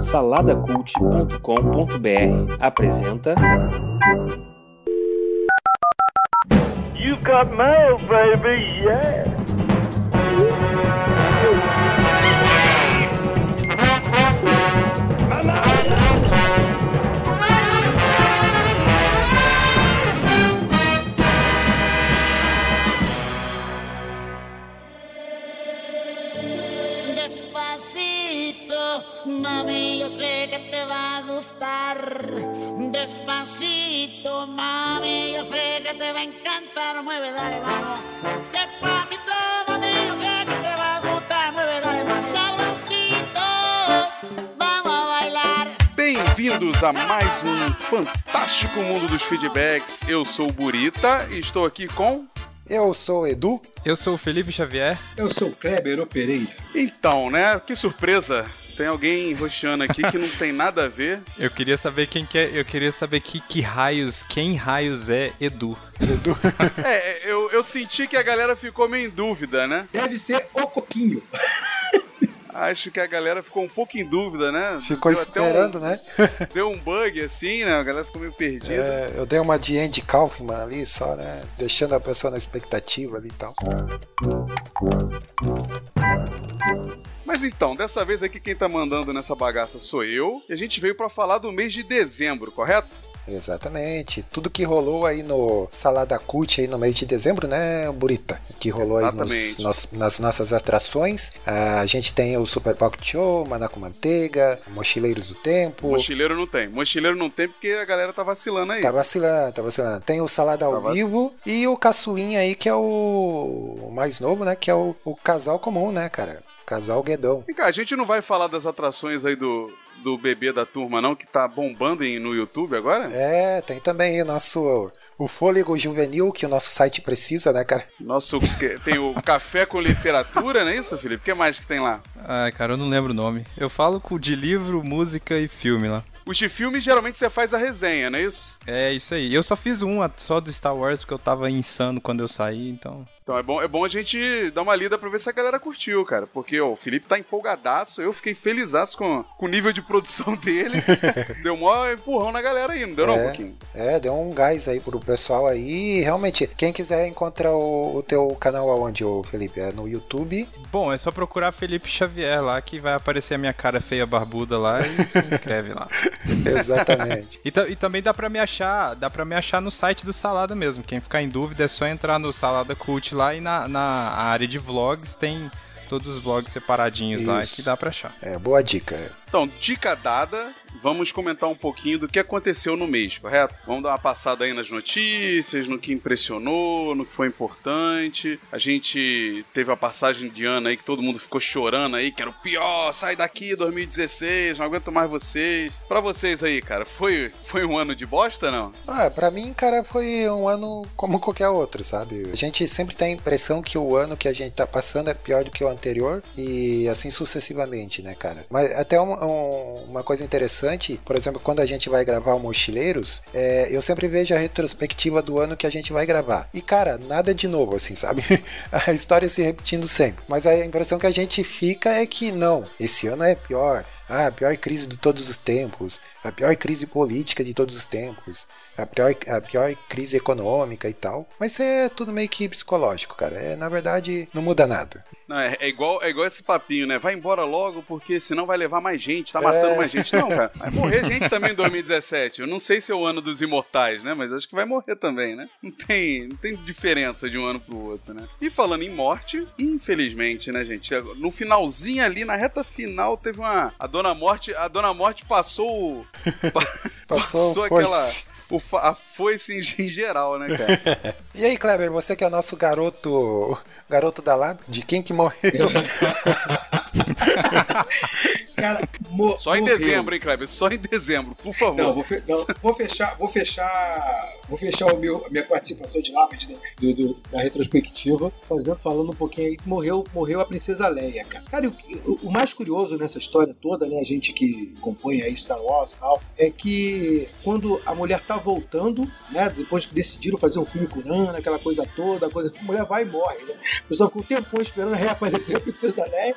Saladacult.com.br apresenta. Got mail, baby, yeah! Yo sé que te va a encantar. Mueve, dale, vamos. Despacito, mami, yo sé que te va a gustar. Mueve, dale, más sabrosito. Vamos a bailar. Bem-vindos a mais um fantástico mundo dos feedbacks. Eu sou o Burita e estou aqui com. Eu sou o Edu. Eu sou o Felipe Xavier. Eu sou o Kleber O Pereira. Então, né? Que surpresa! Tem alguém roxando aqui que não tem nada a ver. Eu queria saber quem que é. Eu queria saber que, que raios, quem raios é Edu. É, eu, eu senti que a galera ficou meio em dúvida, né? Deve ser o Coquinho. Acho que a galera ficou um pouco em dúvida, né? Ficou Deu esperando, um- né? Deu um bug assim, né? A galera ficou meio perdida. É, eu dei uma de Andy Kaufman ali só, né? Deixando a pessoa na expectativa ali e tal. Mas então, dessa vez aqui quem tá mandando nessa bagaça sou eu. E a gente veio pra falar do mês de dezembro, correto? Exatamente. Tudo que rolou aí no Salada Cult aí no mês de dezembro, né, Burita? Que rolou aí nos, Exatamente. nos- nas nossas atrações. Ah, A gente tem o Super Pocket Show, Maná com Manteiga, Mochileiros do Tempo. Mochileiro não tem. Mochileiro não tem porque a galera tá vacilando aí. Tá vacilando, tá vacilando. Tem o Salada ao Tá vac- vivo e o caçulinha aí, que é o, o mais novo, né? Que é o, o casal comum, né, cara? Casal Guedão. Vem cá, a gente não vai falar das atrações aí do, do bebê da turma, não, que tá bombando em- no YouTube agora? É, tem também o nosso o fôlego juvenil que o nosso site precisa, né, cara? Nosso. que- Tem o Café com Literatura, não é isso, Felipe? O que mais que tem lá? Ai, cara, eu não lembro o nome. Eu falo com de livro, música e filme lá. Os de filme, geralmente você faz a resenha, não é isso? É isso aí. Eu só fiz um só do Star Wars porque eu tava insano quando eu saí, então. Então é bom, é bom a gente dar uma lida pra ver se a galera curtiu, cara. Porque ó, o Felipe tá empolgadaço, eu fiquei felizaço com, com o nível de produção dele. deu um maior empurrão na galera aí, não deu não, um É. pouquinho? É, deu um gás aí pro pessoal aí. E, Realmente, quem quiser encontrar o, o teu canal aonde, ô Felipe? É no YouTube. Bom, é só procurar Felipe Xavier lá que vai aparecer a minha cara feia barbuda lá e se inscreve lá. Exatamente. E, e também dá pra me achar, dá para me achar no site do Salada mesmo. Quem ficar em dúvida é só entrar no Salada Cult lá e na, na área de vlogs tem todos os vlogs separadinhos lá Isso. que dá pra achar. É, boa dica. Então, dica dada, vamos comentar um pouquinho do que aconteceu no mês, correto? Vamos dar uma passada aí nas notícias, no que impressionou, no que foi importante. A gente teve a passagem de ano aí que todo mundo ficou chorando aí, que era o pior, sai daqui 2016, não aguento mais vocês. Pra vocês aí, cara, foi, foi um ano de bosta, não? Ah, pra mim, cara, foi um ano como qualquer outro, sabe? A gente sempre tem a impressão que o ano que a gente tá passando é pior do que o anterior e assim sucessivamente, né, cara? Mas até um- um- uma coisa interessante, por exemplo, quando a gente vai gravar o Mochileiros, é, eu sempre vejo a retrospectiva do ano que a gente vai gravar. E, cara, nada de novo, assim, sabe? a história se repetindo sempre. Mas a impressão que a gente fica é que não, esse ano é pior. Ah, a pior crise de todos os tempos, a pior crise política de todos os tempos, a pior, a pior crise econômica e tal. Mas é tudo meio que psicológico, cara. É, na verdade, não muda nada. Não, é, é igual, é igual esse papinho, né? Vai embora logo, porque senão vai levar mais gente, tá matando É. mais gente. Não, cara, vai morrer gente também em 2017. Eu não sei se é o ano dos imortais, né? Mas acho que vai morrer também, né? Não tem, não tem diferença de um ano pro outro, né? E falando em morte, infelizmente, né, gente? No finalzinho ali, na reta final, teve uma. A Dona Morte. A Dona Morte passou. o- Passou o aquela. O a foice em, em geral, né, cara? E aí, Kleber, você que é o nosso garoto garoto da Lab, de quem que morreu? Cara, mo- Só em morreu. dezembro, hein, Kleber? Só em dezembro, por favor. Não, vou, fe- não, vou fechar, vou fechar, vou fechar o meu, a minha participação de lápide do, do- da retrospectiva, fazendo, falando um pouquinho aí que morreu, morreu a princesa Leia, cara. Cara, o, o- mais curioso nessa história toda, né, a gente que acompanha aí Star Wars e tal, é que quando a mulher tá voltando, né, depois que decidiram fazer um filme curando, aquela coisa toda, a coisa, a mulher vai e morre, né? O pessoal ficou um tempão esperando reaparecer a princesa Leia,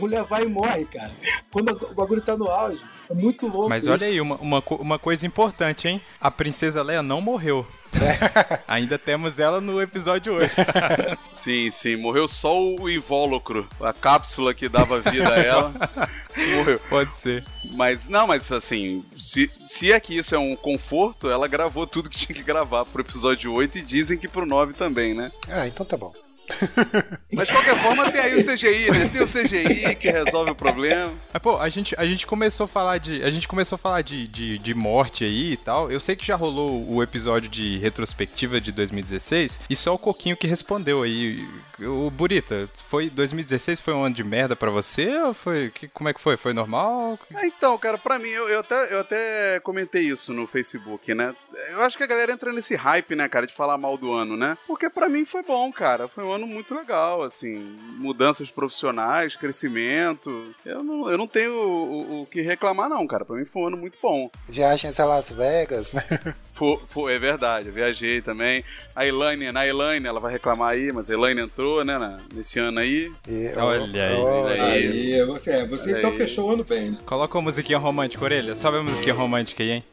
mulher vai e morre, cara. Quando o bagulho tá no auge. É muito louco. Mas isso. olha aí, uma, uma, uma coisa importante, hein? A princesa Leia não morreu. Ainda temos ela no episódio 8. Sim, sim. Morreu só o invólucro, a cápsula que dava vida a ela. Morreu. Pode ser. Mas, não, mas assim, se, se é que isso é um conforto, ela gravou tudo que tinha que gravar pro episódio 8 e dizem que pro 9 também, né? Ah, então tá bom. Mas de qualquer forma tem aí o CGI, né? Tem o CGI que resolve o problema. Mas, pô, a gente, a gente começou a falar de. A gente começou a falar de, de, de morte aí e tal. Eu sei que já rolou o episódio de retrospectiva de 2016 e só o Coquinho que respondeu aí. O Burita, foi 2016 foi um ano de merda pra você ou foi. Que, como é que foi? Foi normal? Ah, Então, cara, pra mim, eu, eu até, eu até comentei isso no Facebook, né? Eu acho que a galera entra nesse hype, né, cara, de falar mal do ano, né? Porque pra mim foi bom, cara. Foi um ano muito legal, assim. Mudanças profissionais, crescimento. Eu não, eu não tenho o, o- o que reclamar, não, cara. Pra mim foi um ano muito bom. Viagens a Las Vegas, né? Foi, foi- é verdade, eu viajei também. A Elaine, na Elaine, ela vai reclamar aí, mas a Elaine entrou, né, na- nesse ano aí. E- Olha aí, olha olha Aí, você, é, você Olha então aí. fechou o ano bem, né? Coloca uma musiquinha romântica, orelha. Sobe a musiquinha romântica aí, hein?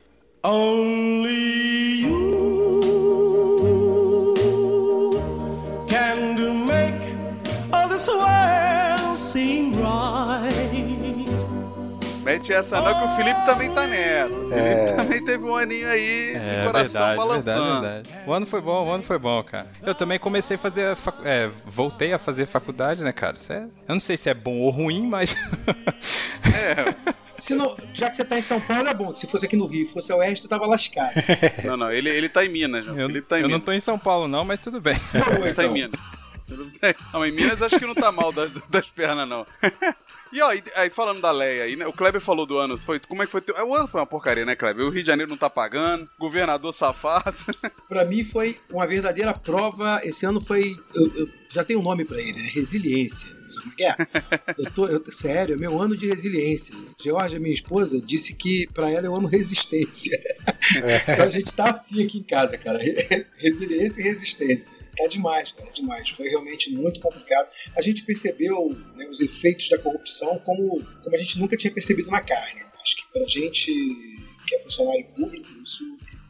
Only Mete essa não, que o Felipe também tá nessa. O Felipe É. também teve um aninho aí, de É coração verdade, balançando. verdade, verdade. O ano foi bom, o ano foi bom, cara. Eu também comecei a fazer, a facu- é, voltei a fazer faculdade, né, cara? Isso é- eu não sei se é bom ou ruim, mas É, Se não, já que você tá em São Paulo, é bom. Se fosse aqui no Rio, fosse o Oeste, tava lascado. Não, não, ele, ele tá em Minas, né? O eu, tá em eu não Minas. tô em São Paulo não, mas tudo bem. Não, Ele tá em então. Minas. Tudo bem. Não, em Minas acho que não tá mal das, das pernas, não. E ó, aí falando da Leia aí, né? O Kleber falou do ano, foi, como é que foi? teu- O ano foi uma porcaria, né, Kleber? O Rio de Janeiro não tá pagando, governador safado. Pra mim foi uma verdadeira prova. Esse ano foi. Eu, eu já tenho um nome pra ele, né? Resiliência. Sabe como é que é? Eu tô, eu, sério, é meu ano de resiliência. Georgia, minha esposa, disse que pra ela é o ano resistência. Então a gente tá assim aqui em casa, cara. Re- Resiliência e resistência. Tá demais, cara, demais. Foi realmente muito complicado. A gente percebeu né, os efeitos da corrupção como, como a gente nunca tinha percebido na carne. Acho que pra gente que é funcionário público, isso,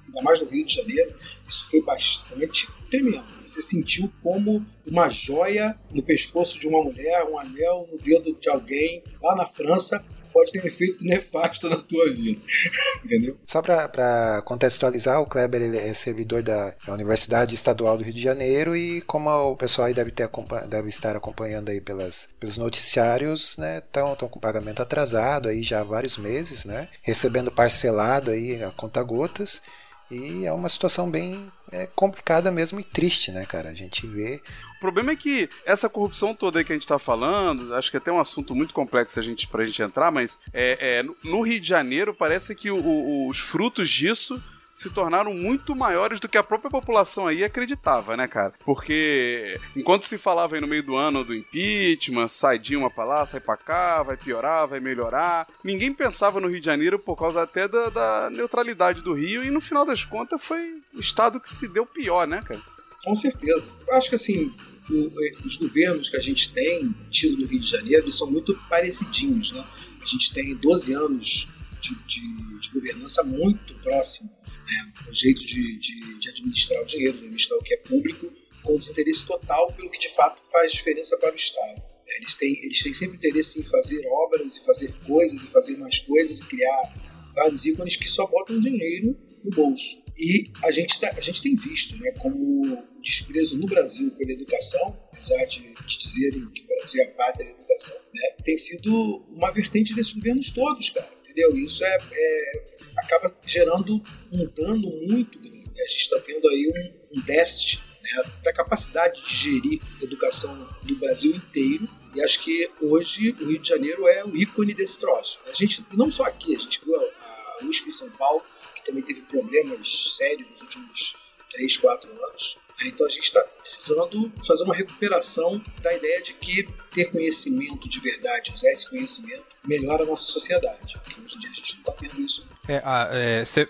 ainda mais no Rio de Janeiro, isso foi bastante tremendo. Você sentiu como uma joia no pescoço de uma mulher, um anel no dedo de alguém lá na França pode ter um efeito nefasto na tua vida. Entendeu? Só para contextualizar, o Kleber ele é servidor da, da Universidade Estadual do Rio de Janeiro e como o pessoal aí deve, ter, deve estar acompanhando aí pelas, pelos noticiários, né, estão com pagamento atrasado aí já há vários meses, né, recebendo parcelado aí a conta gotas e é uma situação bem é, complicada mesmo e triste, né, cara? A gente vê O problema é que essa corrupção toda aí que a gente tá falando, acho que é até um assunto muito complexo a gente, pra gente entrar, mas é, é, no- no Rio de Janeiro parece que o- o- os frutos disso se tornaram muito maiores do que a própria população aí acreditava, né, cara? Porque enquanto se falava aí no meio do ano do impeachment, sai uma pra lá, sai pra cá, vai piorar, vai melhorar, ninguém pensava no Rio de Janeiro por causa até da, da neutralidade do Rio e no final das contas foi o estado que se deu pior, né, cara? Com certeza. Eu acho que assim, eh, os governos que a gente tem tido no Rio de Janeiro são muito parecidinhos, né? A gente tem 12 anos de, de- de governança muito próximo, né? O jeito de, de- de administrar o dinheiro, de administrar o que é público, com desinteresse total pelo que de fato faz diferença para o Estado. né? Eles têm, eles têm sempre interesse em fazer obras e fazer coisas e fazer mais coisas e criar vários ícones que só botam dinheiro no bolso. E a gente, tá- a gente tem visto né, como o desprezo no Brasil pela educação, apesar de, de dizerem que o Brasil é a pátria da educação, né, tem sido uma vertente desses governos todos, cara. Entendeu? Isso é, é- acaba gerando um dano muito grande. A gente está tendo aí um, um déficit né, da capacidade de gerir a educação do Brasil inteiro. E acho que hoje o Rio de Janeiro é o ícone desse troço. A gente, não só aqui, a gente viu a USP em São Paulo, que também teve problemas sérios nos últimos 3, 4 anos. Então a gente está precisando fazer uma recuperação da ideia de que ter conhecimento de verdade, usar esse conhecimento, melhora a nossa sociedade. Porque hoje em dia a gente não está tendo isso.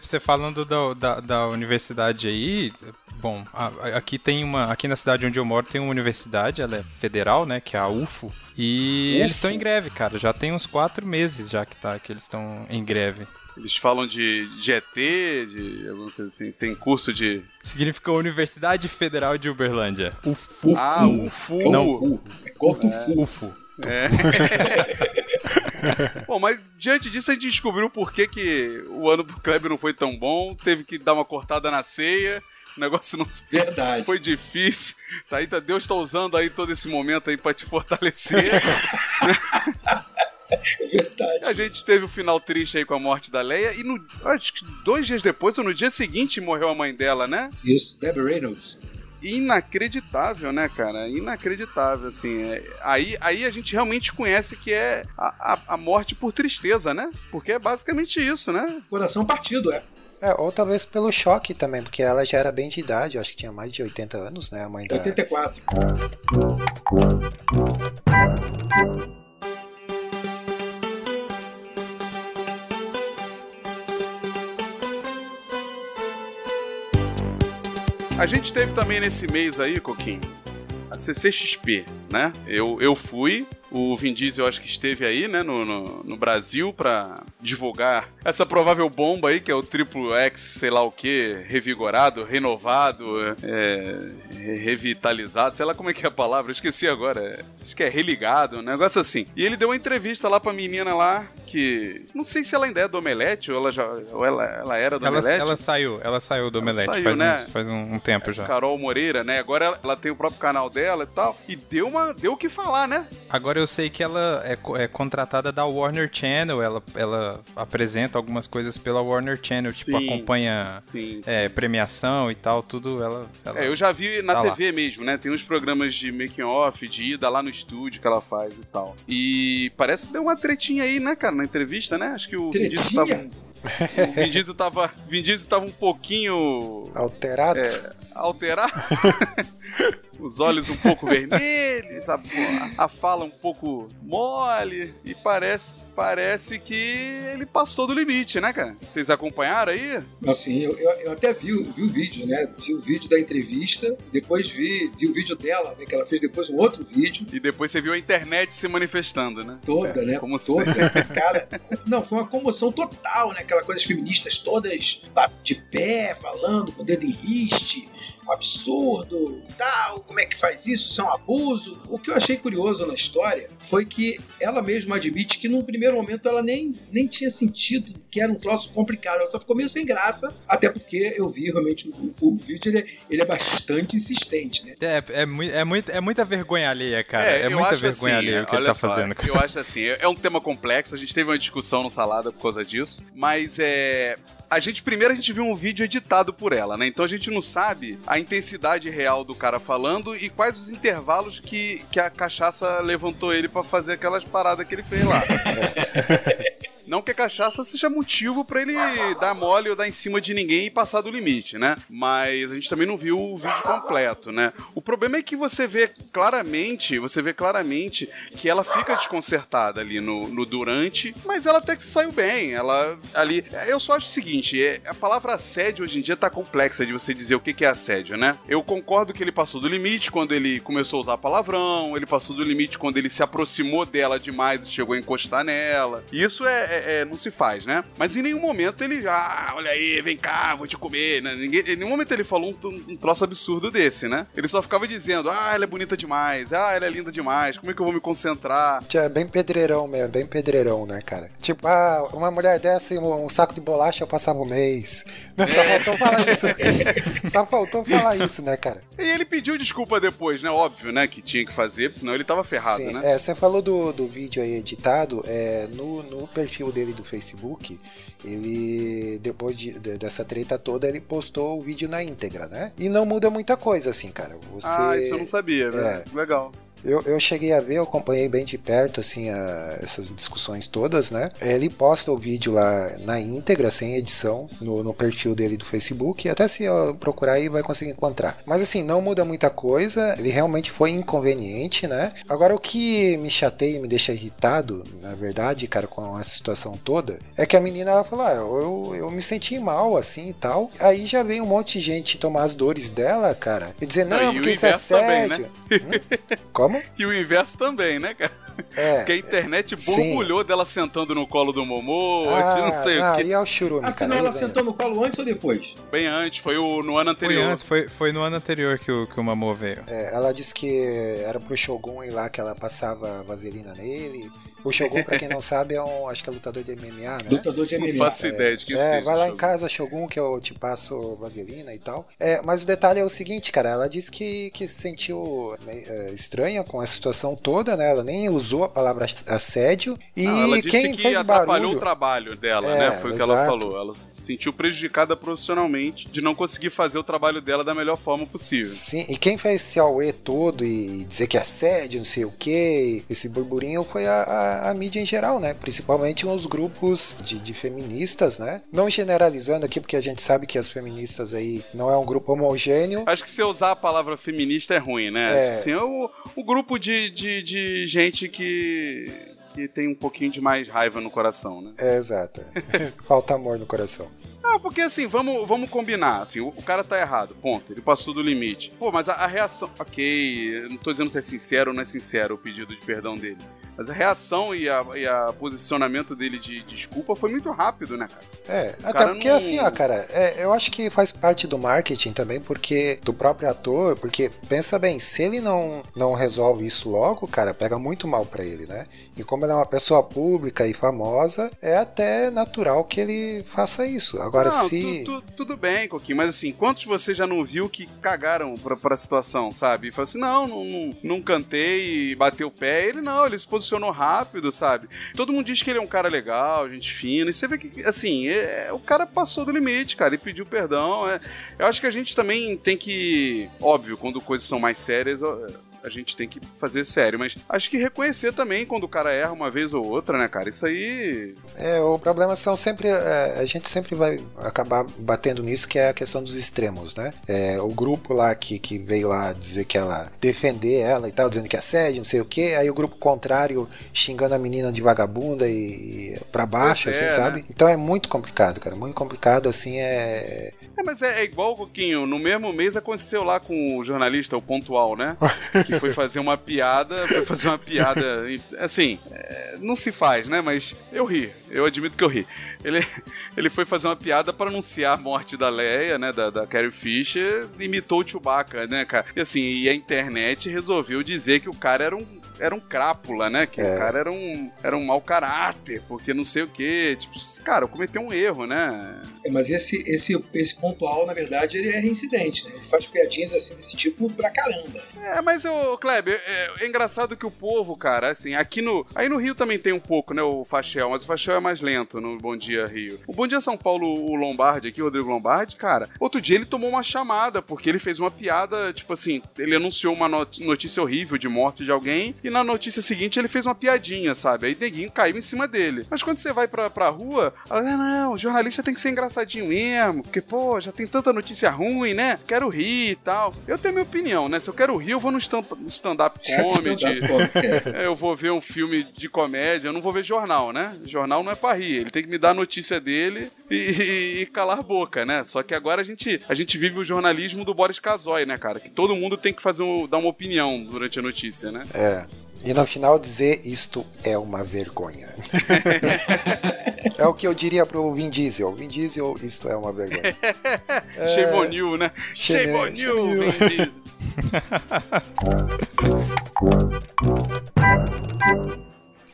Você falando da, da, da universidade aí, Bom, aqui tem uma. Aqui na cidade onde eu moro tem uma universidade, ela é federal, né? Que é a UFO. E eles estão em greve, cara. Já tem uns quatro meses já que tá, que eles estão em greve. Eles falam de, de ET, de alguma coisa assim. Tem curso de. Significa Universidade Federal de Uberlândia. UFO. Ah, UFU. Não, É igual Fufu. UFO. É. Bom, mas diante disso a gente descobriu por que, que o ano pro Kleber não foi tão bom. Teve que dar uma cortada na ceia. O negócio não Verdade. foi difícil. Tá aí, tá- Deus tá usando aí todo esse momento aí pra te fortalecer. Verdade. A gente teve o final triste aí com a morte da Leia. E no, acho que dois dias depois, ou no dia seguinte, morreu a mãe dela, né? Isso, Debbie Reynolds. Inacreditável, né, cara? Inacreditável, assim. É- aí, aí a gente realmente conhece que é a, a, a morte por tristeza, né? Porque é basicamente isso, né? Coração partido, é. É, ou talvez pelo choque também, porque ela já era bem de idade, eu acho que tinha mais de 80 anos, né? A mãe da. 84. A gente teve também nesse mês aí, Coquinho, a CCXP, né? Eu, eu fui, o Vin Diesel acho que esteve aí, né, no, no, no Brasil pra divulgar essa provável bomba aí, que é o Triplo X, sei lá o que, revigorado, renovado, é, revitalizado, sei lá como é que é a palavra, esqueci agora, é, acho que é religado, um negócio assim. E ele deu uma entrevista lá pra menina lá, que não sei se ela ainda é do Omelete, ou ela, já, ou ela, ela era do Ela, Omelete. ela saiu, ela saiu do Omelete saiu, faz, né? uns- faz um, um tempo já. Carol Moreira, né? Agora ela, ela tem o próprio canal dela e tal. E deu uma deu o que falar, né? Agora eu sei que ela é, é contratada da Warner Channel, ela, ela apresenta algumas coisas pela Warner Channel, tipo, Sim. acompanha Sim. é, premiação e tal, tudo ela. ela- É, eu já vi na Tá lá. TV mesmo, né? Tem uns programas de making off, de ida lá no estúdio que ela faz e tal. E parece que deu uma tretinha aí, né, cara, na entrevista, né? Acho que o Vin Diesel tava. O Vin Diesel tava, Vin Diesel tava um pouquinho Alterado? É, alterado. Os olhos um pouco vermelhos, a- a fala um pouco mole. E parece, parece que ele passou do limite, né, cara? Vocês acompanharam aí? Assim, eu, eu, eu até vi, o- vi o vídeo, né? Vi o vídeo da entrevista, depois vi, vi o vídeo dela, né? Que ela fez depois um outro vídeo. E depois você viu a internet se manifestando, né? Toda, né? como toda. sempre. Cara, não, foi uma comoção total, né? Aquela coisa, as feministas todas de pé, falando, com o dedo em riste, um absurdo, tal, como é que faz isso? Isso é um abuso. O que eu achei curioso na história foi que ela mesma admite que num primeiro momento ela nem, nem tinha sentido que era um troço complicado, ela só ficou meio sem graça, até porque eu vi realmente o, o vídeo, ele, é- ele é bastante insistente, né? É, é, é, muito, é muita vergonha alheia, cara. É, eu muita vergonha assim, alheia o que ele tá só, fazendo. cara. Eu acho assim, é é um tema complexo, a gente teve uma discussão no Salada por causa disso, mas é. A gente, primeiro a gente viu um vídeo editado por ela, né? Então a gente não sabe a intensidade real do cara falando e quais os intervalos que, que a cachaça levantou ele pra fazer aquelas paradas que ele fez lá. Cachaça seja motivo pra ele dar mole ou dar em cima de ninguém e passar do limite, né? Mas a gente também não viu o vídeo completo, né? O problema é que você vê claramente, você vê claramente que ela fica desconcertada ali no, no durante, mas ela até que se saiu bem. Ela ali. Eu só acho o seguinte: é, a palavra assédio hoje em dia tá complexa de você dizer o que que é assédio, né? Eu concordo que ele passou do limite quando ele começou a usar palavrão, ele passou do limite quando ele se aproximou dela demais e chegou a encostar nela. Isso é, é- é- não se faz, né? Mas em nenhum momento ele já, ah, olha aí, vem cá, vou te comer, né? Ninguém, em nenhum momento ele falou um, um troço absurdo desse, né? Ele só ficava dizendo, ah, ela é bonita demais, ah, ela é linda demais, como é que eu vou me concentrar? É bem pedreirão mesmo, bem pedreirão, né, cara? Tipo, ah, uma mulher dessa e um, um saco de bolacha eu passava um mês. Só faltou falar isso. Só faltou falar isso, né, cara? E ele pediu desculpa depois, né? Óbvio, né? Que tinha que fazer, senão ele tava ferrado, Sim, né? é, você falou do, do vídeo aí editado, é, no, no perfil dele do Facebook, ele, depois de- de- dessa treta toda, ele postou o vídeo na íntegra, né? E não muda muita coisa, assim, cara. Você... Ah, isso eu não sabia, né? É. Legal. Eu, eu cheguei a ver, eu acompanhei bem de perto, assim, a- essas discussões todas, né? Ele posta o vídeo lá na íntegra, sem edição, no, no perfil dele do Facebook. Até se eu procurar aí, vai conseguir encontrar. Mas assim, não muda muita coisa. Ele realmente foi inconveniente, né? Agora, o que me chateia e me deixa irritado, na verdade, cara, com a situação toda, é que a menina, ela falou, ah, eu, eu me senti mal, assim, e tal. Aí já vem um monte de gente tomar as dores dela, cara, e dizer, não, porque isso é também, né? Hum? E o inverso também, né, cara? É. Porque a internet Sim. borbulhou dela sentando no colo do Momo, Ah, não sei o ah, que. e é o churume, cara. Afinal, aí ela sentou no colo antes ou depois? Bem antes, foi o, no ano Foi anterior. antes, foi, foi no ano anterior que o, que o Mamô veio. É, ela disse que era pro Shogun ir lá que ela passava vaselina nele. O Shogun, pra quem não sabe, é um, acho que é lutador de MMA, né? Lutador de Não MMA. faço ideia de que isso É, seja, vai lá em casa, Shogun, que eu te passo vaselina e tal. É, mas o detalhe é o seguinte, cara, ela disse que, que se sentiu meio, é, estranha com a situação toda, né? Ela nem usou a palavra assédio. E Não, ela disse quem que fez atrapalhou barulho. o trabalho dela, É, né? Foi o que ela falou. Ela se sentiu prejudicada profissionalmente de não conseguir fazer o trabalho dela da melhor forma possível. Sim, e quem fez esse auê todo e dizer que é assédio, não sei o que, esse burburinho foi a, a- a mídia em geral, né? Principalmente os grupos de, de feministas, né? Não generalizando aqui, porque a gente sabe que as feministas aí não é um grupo homogêneo. Acho que se eu usar a palavra feminista é ruim, né? É. Assim, é o, o grupo de, de, de gente que, que tem um pouquinho de mais raiva no coração, né? É, exato. Falta amor no coração. Ah, porque assim, vamos, vamos combinar. Assim, o, o cara tá errado, ponto. Ele passou do limite. Pô, mas a, a reação. Ok, não tô dizendo se é sincero ou não é sincero o pedido de perdão dele. Mas a reação e a, e a posicionamento dele de desculpa foi muito rápido, né, cara? É, até cara porque não- assim, ó, cara, é, eu acho que faz parte do marketing também, porque do próprio ator, porque pensa bem, se ele não, não resolve isso logo, cara, pega muito mal pra ele, né? E como ele é uma pessoa pública e famosa, é até natural que ele faça isso. Agora, não, se. tu- tu- tudo bem, Coquinho, mas assim, quantos você já não viu que cagaram pra, pra situação, sabe? E falou assim: não, não, não, não cantei e bateu o pé. Ele não, ele se posicionou rápido, sabe? Todo mundo diz que ele é um cara legal, gente fina. E você vê que, assim, é- o cara passou do limite, cara, e pediu perdão. é. Eu acho que a gente também tem que. Óbvio, quando coisas são mais sérias. A gente tem que fazer sério, mas acho que reconhecer também quando o cara erra uma vez ou outra, né, cara? Isso aí. É, o problema são sempre. é, a gente sempre vai acabar batendo nisso, que é a questão dos extremos, né? É, o grupo lá que, que veio lá dizer que ela. defender ela e tal, dizendo que é assédio, não sei o que. Aí o grupo contrário xingando a menina de vagabunda e, e pra baixo, Pois é, assim, sabe? né? Então é muito complicado, cara. Muito complicado, assim, é. É, mas é, é igual, Coquinho, no mesmo mês aconteceu lá com o jornalista, o Pontual, né? Que foi fazer uma piada, foi fazer uma piada, assim, é, não se faz, né? Mas eu ri, eu admito que eu ri. Ele, ele foi fazer uma piada para anunciar a morte da Leia, né, da, da Carrie Fisher, imitou o Chewbacca, né, cara? E assim, e a internet resolveu dizer que o cara era um, era um crápula, né? Que É. o cara era um, era um mau caráter, porque não sei o quê. Tipo, cara, cometeu um erro, né? É, mas esse, esse, esse pontual, na verdade, ele é reincidente, né? Ele faz piadinhas assim desse tipo pra caramba. É, mas, ô, Kleber, é, é engraçado que o povo, cara, assim, aqui no. Aí no Rio também tem um pouco, né, o Fachel, mas o Fachel é mais lento no Bom Dia Rio. O Bom Dia São Paulo, o Lombardi aqui, o Rodrigo Lombardi, cara, outro dia ele tomou uma chamada, porque ele fez uma piada, tipo assim, ele anunciou uma not- notícia horrível de morte de alguém, e na notícia seguinte ele fez uma piadinha, sabe? Aí neguinho caiu em cima dele. Mas quando você vai pra, pra rua, ela, não, não, o jornalista tem que ser engraçadinho mesmo, porque, pô, já tem tanta notícia ruim, né? Quero rir e tal. Eu tenho minha opinião, né? Se eu quero rir, eu vou no stand- stand-up comedy. É, eu vou ver um filme de comédia, eu não vou ver jornal, né? Jornal não é pra rir, ele tem que me dar a notícia dele e, e- e calar a boca, né? Só que agora a gente, a gente vive o jornalismo do Boris Casoy, né, cara? Que todo mundo tem que fazer um- dar uma opinião durante a notícia, né? É. E no final dizer isto é uma vergonha. é o que eu diria pro Vin Diesel. Vin Diesel, isto é uma vergonha. Né? You, shame on you. Vin Diesel.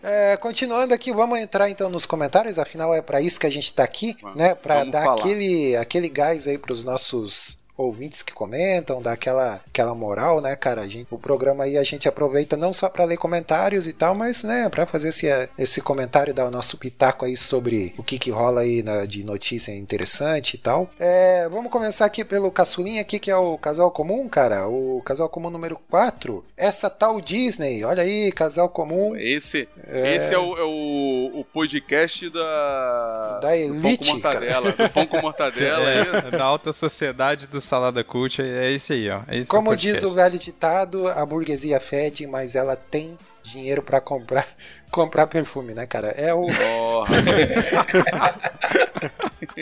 É, continuando aqui, vamos entrar então nos comentários, afinal é para isso que a gente tá aqui, né? Para dar falar. aquele, aquele gás aí pros nossos ouvintes que comentam, dá aquela, aquela moral, né, cara? A gente, o programa aí a gente aproveita não só para ler comentários e tal, mas, né, para fazer esse, esse comentário, dar o nosso pitaco aí sobre o que, que rola aí na, de notícia interessante e tal. É, vamos começar aqui pelo caçulinha aqui, que é o casal comum, cara. O casal comum número 4. Essa tal Disney. Olha aí, casal comum. Esse é, esse é, o, é o, o podcast da. Da Elite. Do pão com mortadela. Do pão com mortadela. É, da alta sociedade do Salada Cult. É esse aí, ó. É Como diz o velho ditado, a burguesia fede, mas ela tem dinheiro para comprar comprar perfume, né, cara? É o. Oh.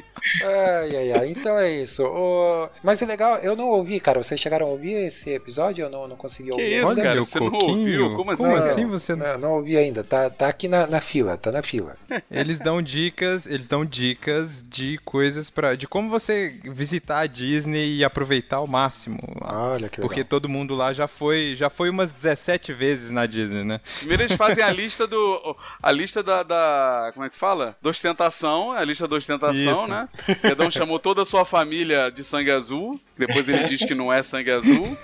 ai, ai, ai. Então é isso. O... Mas é legal, eu não ouvi, cara. Vocês chegaram a ouvir esse episódio? Eu não, não consegui que ouvir. Isso, Olha, cara, você coquinho. não ouviu? Como assim? Como assim você não... não... não ouvi ainda. Tá, tá aqui na, na fila, tá na fila. Eles dão dicas, eles dão dicas de coisas para de como você visitar a Disney e aproveitar ao máximo. Olha que legal. Porque todo mundo lá já foi, já foi umas 17 vezes na Disney, né? Primeiro eles fazem a lista do a lista da, da como é que fala? Da ostentação, a lista da ostentação, Isso. né? Um chamou toda a sua família de sangue azul. Depois ele diz que não é sangue azul.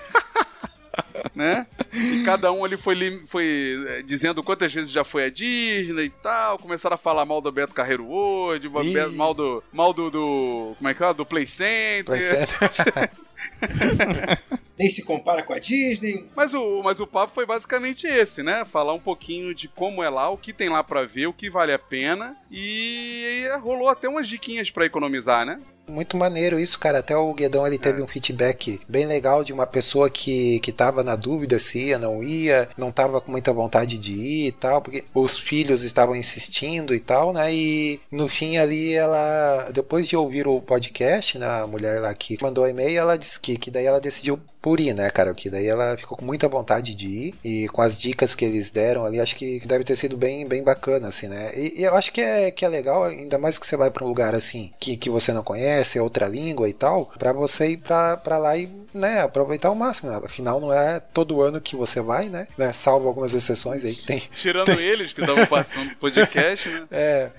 né? E cada um ali foi, foi eh, dizendo quantas vezes já foi a Disney e tal. Começaram a falar mal do Beto Carreiro hoje, mal do. mal do, do. Como é que é? Do Play Center. Play Center. Nem se compara com a Disney. Mas o, mas o papo foi basicamente esse, né? Falar um pouquinho de como é lá, o que tem lá para ver, o que vale a pena. E, rolou até umas diquinhas para economizar, né? Muito maneiro isso, cara. Até o Guedão ele teve é. um feedback bem legal de uma pessoa que, que tava na dúvida se ia, não ia, não tava com muita vontade de ir e tal, porque os filhos estavam insistindo e tal, né? E no fim ali ela, depois de ouvir o podcast, né, a mulher lá que mandou e-mail, ela disse que, que daí ela decidiu por ir, né, cara? Que daí ela ficou com muita vontade de ir e com as dicas que eles deram ali, acho que deve ter sido bem, bem bacana, assim, né? E, e eu acho que é, que é legal, ainda mais que você vai para um lugar assim que, que você não conhece, é outra língua e tal, para você ir para lá e né, aproveitar ao máximo. Né? Afinal, não é todo ano que você vai, né? né? Salvo algumas exceções aí que tem. Tirando tem... eles que estavam participando do podcast, né? É,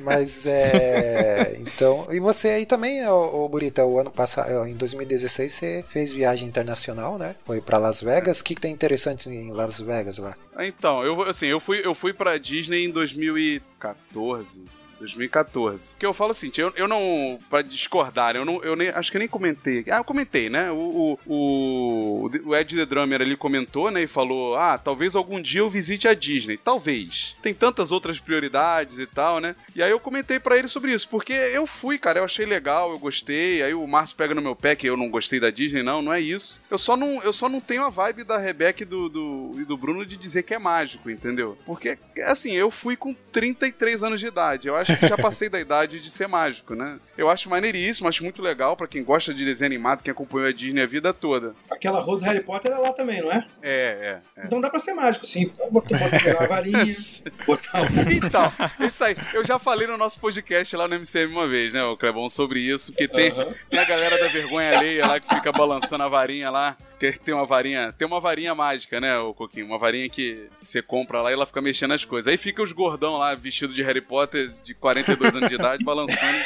mas é. Então. E você aí também, ô, ô Burita, o ano passado, em 2016, você fez viagem internacional, né? Foi para Las Vegas. O que, que tem interessante em Las Vegas lá? Então, eu, assim, eu fui, eu fui pra Disney em 2014. 2014. Que eu falo assim, eu, eu não. Pra discordar, eu não. Eu nem, acho que nem comentei. Ah, eu comentei, né? O, o, o, Ed The Drummer ali comentou, né? E falou: Ah, talvez algum dia eu visite a Disney. Talvez. Tem tantas outras prioridades e tal, né? E aí eu comentei para ele sobre isso. Porque eu fui, cara, eu achei legal, eu gostei. Aí o Márcio pega no meu pé que eu não gostei da Disney, não, não é isso. Eu só não, eu só não tenho a vibe da Rebeca e do, do, e do Bruno de dizer que é mágico, entendeu? Porque, assim, eu fui com 33 anos de idade. Eu acho acho que já passei da idade de ser mágico, né? Eu acho maneiríssimo, acho muito legal para quem gosta de desenho animado, quem acompanhou a Disney a vida toda. Aquela rua do Harry Potter é lá também, não é? É, é. é. Então dá pra ser mágico, sim. Botar, botar uma varinha, botar um... Então, isso aí. Eu já falei no nosso podcast lá no MCM uma vez, né, o Clebão, sobre isso, porque tem, tem a galera da vergonha alheia lá que fica balançando a varinha lá que tem uma varinha, tem uma varinha mágica, né, o Coquinho? Uma varinha que você compra lá e ela fica mexendo as coisas. Aí fica os gordão lá, vestido de Harry Potter, de 42 anos de idade, balançando.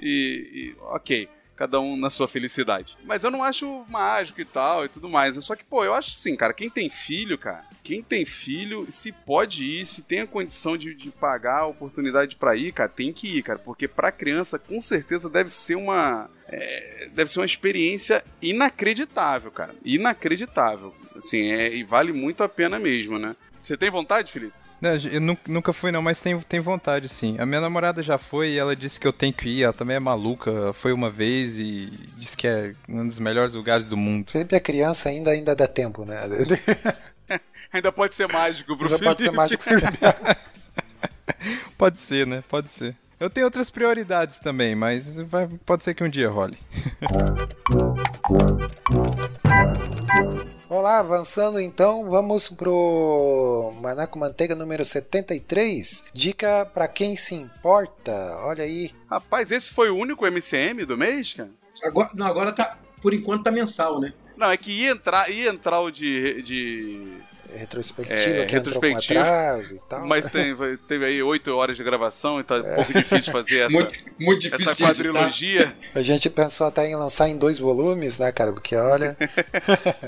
E, e, ok, cada um na sua felicidade. Mas eu não acho mágico e tal e tudo mais. Só que, pô, eu acho assim, cara, quem tem filho, cara, quem tem filho, se pode ir, se tem a condição de, de pagar a oportunidade para ir, cara, tem que ir, cara. Porque pra criança, com certeza, deve ser uma. É, deve ser uma experiência inacreditável, cara. Inacreditável. Assim, é, e vale muito a pena mesmo, né? Você tem vontade, Felipe? Não, eu nunca fui não, mas tem, tem vontade sim. A minha namorada já foi e ela disse que eu tenho que ir, ela também é maluca, foi uma vez e disse que é um dos melhores lugares do mundo. Felipe é criança, ainda, ainda dá tempo, né? ainda pode ser mágico pro ainda Felipe. Pode ser mágico. pode ser, né? Pode ser. Eu tenho outras prioridades também, mas vai, pode ser que um dia role. Olá, avançando então, vamos pro Manaco Manteiga número 73. Dica para quem se importa. Olha aí. Rapaz, esse foi o único MCM do mês, cara? Agora, não, agora tá, por enquanto tá mensal, né? Não, é que ia entrar, ia entrar o de, de retrospectiva É, que entrou com retrospectiva, atraso e tal. Mas tem- teve aí oito horas de gravação e tá um pouco difícil fazer essa, Muito, muito difícil essa quadrilogia. A gente pensou até em lançar em dois volumes, né, cara? Porque olha.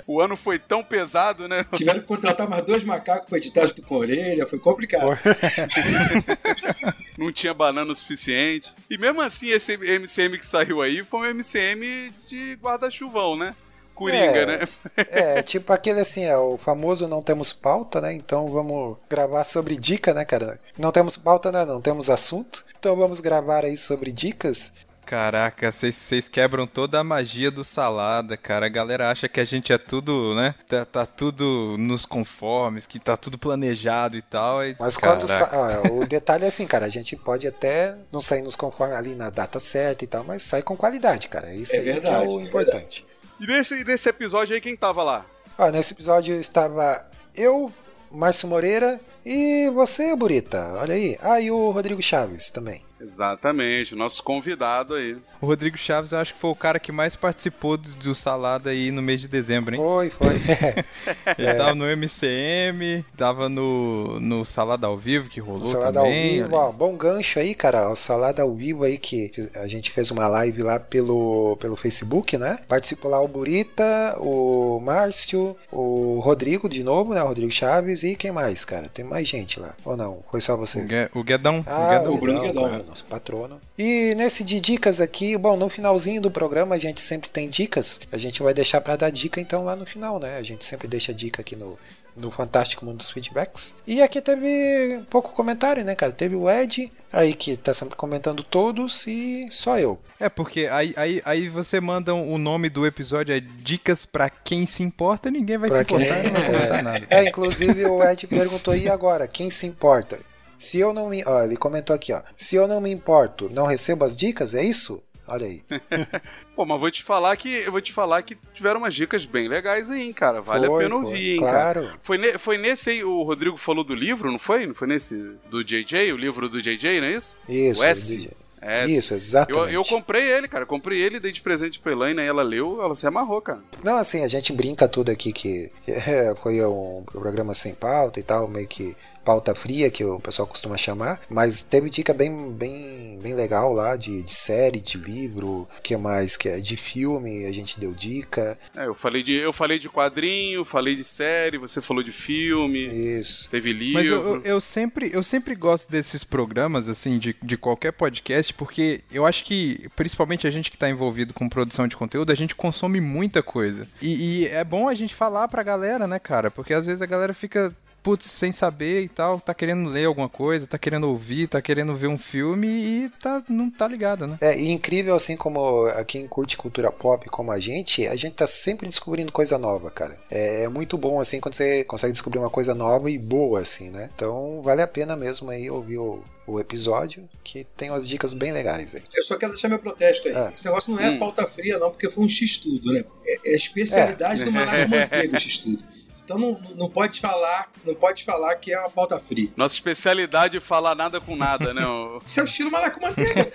O ano foi tão pesado, né? Tiveram que contratar mais dois macacos pra editar junto com a orelha, foi complicado. Não tinha banana o suficiente. E mesmo assim, esse MCM que saiu aí foi um MCM de guarda-chuvão, né? Coringa, É. né? É, tipo aquele assim, é o famoso não temos pauta, né? Então vamos gravar sobre dica, né, cara? Não temos pauta, né? Não temos assunto. Então vamos gravar aí sobre dicas. Caraca, vocês- quebram toda a magia do salada, cara. A galera acha que a gente é tudo, né? Tá, tá tudo nos conformes, que tá tudo planejado e tal. e- Mas caraca. quando sa... ó, o detalhe é assim, cara, a gente pode até não sair nos conforme ali na data certa e tal, mas sai com qualidade, cara. Isso É aí que verdade, é o é importante. E nesse, nesse episódio aí, quem tava lá? Ó, nesse episódio estava eu, Márcio Moreira e você, Burita. Olha aí. Ah, e o Rodrigo Chaves também. Exatamente, o nosso convidado aí. O Rodrigo Chaves, eu acho que foi o cara que mais participou do, do Salada aí no mês de dezembro, hein? Foi, foi. Ele tava no MCM, tava no, no Salada ao Vivo, que rolou Salada ao também. vivo, ó, bom gancho aí, cara. O Salada ao vivo aí que a gente fez uma live lá pelo, pelo Facebook, né? Participou lá o Burita, o Márcio, o Rodrigo de novo, né? O Rodrigo Chaves e quem mais, cara? Tem mais gente lá. Ou não? Foi só vocês? O Guedão. Ah, o Guedão. o Bruno Guedão, nosso patrono. E nesse de dicas aqui, bom, no finalzinho do programa a gente sempre tem dicas. A gente vai deixar pra dar dica então lá no final, né? A gente sempre deixa dica aqui no, no Fantástico Mundo dos Feedbacks. E aqui teve pouco comentário, né, cara? Teve o Ed aí que tá sempre comentando todos e só eu. É, porque aí, aí, aí você manda o nome do episódio, é Dicas pra quem se importa, ninguém vai Pra se quem- importar, não vai comentar nada. É, inclusive o Ed perguntou aí agora, quem se importa? Se eu não me. Ó, ele comentou aqui, ó. Se eu não me importo, não recebo as dicas? É isso? Olha aí. Pô, mas vou te falar que eu vou te falar que tiveram umas dicas bem legais aí, hein, cara. Vale Foi, a pena foi, ouvir, hein, cara. Claro. Foi, ne- foi nesse aí, o Rodrigo falou do livro, não foi? Não foi nesse do JJ, o livro do JJ, não é isso? Isso, o S. DJ. S. Isso, Eu, exatamente. eu comprei ele, cara. Comprei ele, dei de presente pra Elaine, ela leu, ela se amarrou, cara. Não, assim, a gente brinca tudo aqui que é, foi um programa sem pauta e tal, meio que pauta fria, que o pessoal costuma chamar, mas teve dica bem, bem, bem legal lá de, de série, de livro, que mais que é de filme, a gente deu dica. É, eu falei de eu falei de quadrinho, falei de série, você falou de filme, Isso. teve livro. Mas eu, eu, eu sempre, eu sempre gosto desses programas, assim, de, de qualquer podcast, porque eu acho que, principalmente a gente que tá envolvido com produção de conteúdo, a gente consome muita coisa. E, e é bom a gente falar pra galera, né, cara? Porque às vezes a galera fica, putz, sem saber e tal, tá querendo ler alguma coisa, tá querendo ouvir, tá querendo ver um filme e tá, não tá ligado, né? É, e incrível assim como a quem curte cultura pop como a gente, a gente tá sempre descobrindo coisa nova, cara. É, é muito bom assim quando você consegue descobrir uma coisa nova e boa assim, né? Então vale a pena mesmo aí ouvir o, o episódio, que tem umas dicas bem legais aí. Eu só quero deixar meu protesto aí. Ah. Esse negócio não é Hum. pauta fria, não, porque foi um X-tudo, né? É, é a especialidade do Maná com Manteiga, o X-tudo. Então não, não pode falar, não pode falar que é uma pauta fria. Nossa especialidade é falar nada com nada, né? Isso é o estilo Maná com Manteiga.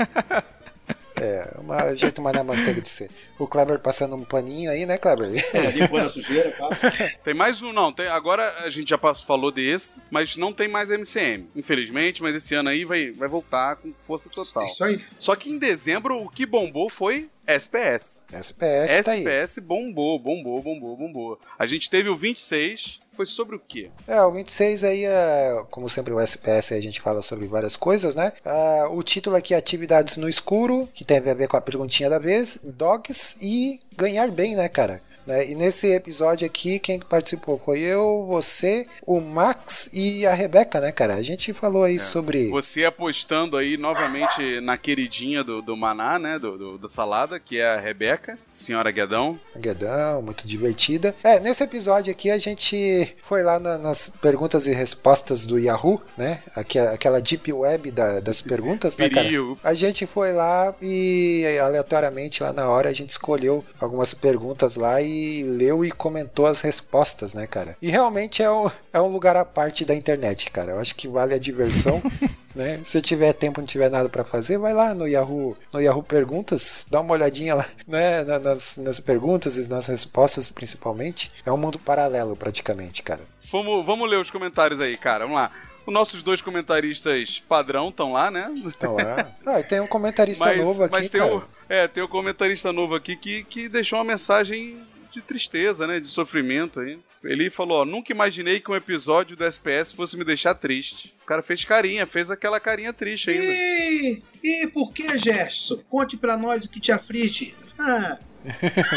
É, uma jeito mais na manteiga de ser. O Kleber passando um paninho aí, né, Kleber? Isso aí. Limpando a sujeira? Tem mais um, não. Tem, agora a gente já passou, falou desse, mas não tem mais MCM, infelizmente. Mas esse ano aí vai, vai voltar com força total. Isso aí. Só que em dezembro o que bombou foi SPS. SPS tá aí. SPS bombou, bombou, bombou, bombou. A gente teve o 26, foi sobre o quê? É, o 26 aí, é, como sempre o SPS a gente fala sobre várias coisas, né? Ah, o título aqui é Atividades no Escuro, que tem a ver com a perguntinha da vez, Dogs e ganhar bem, né, cara? Né, E nesse episódio aqui, quem participou foi eu, você, o Max e a Rebeca, né, cara? A gente falou aí sobre. Você apostando aí novamente na queridinha do, do Maná, né? Do, do, do Salada, que é a Rebeca, senhora Guedão. Guedão, muito divertida. É, nesse episódio aqui a gente foi lá na- nas perguntas e respostas do Yahoo, né? Aque- Aquela deep web da- das perguntas, né, cara? A gente foi lá e aleatoriamente lá na hora a gente escolheu algumas perguntas lá e leu e comentou as respostas, né, cara? E realmente é um, é um lugar à parte da internet, cara. Eu acho que vale a diversão. Né? Se tiver tempo, não tiver nada pra fazer, vai lá no Yahoo, no Yahoo Perguntas, dá uma olhadinha lá, né, na- nas, nas perguntas e nas respostas principalmente. É um mundo paralelo praticamente, cara. vamos, vamos ler os comentários aí, cara. Vamos lá. Os nossos dois comentaristas padrão estão lá, né? Então lá. Ah, e tem um comentarista Mas, novo aqui, mas tem, cara. o, é, tem um comentarista novo aqui que, que deixou uma mensagem de tristeza, né? De sofrimento aí. Ele falou, ó, nunca imaginei que um episódio do SPS fosse me deixar triste. O cara fez carinha, fez aquela carinha triste ainda. E, e por que, Gerson? Conte pra nós o que te aflige. Ah,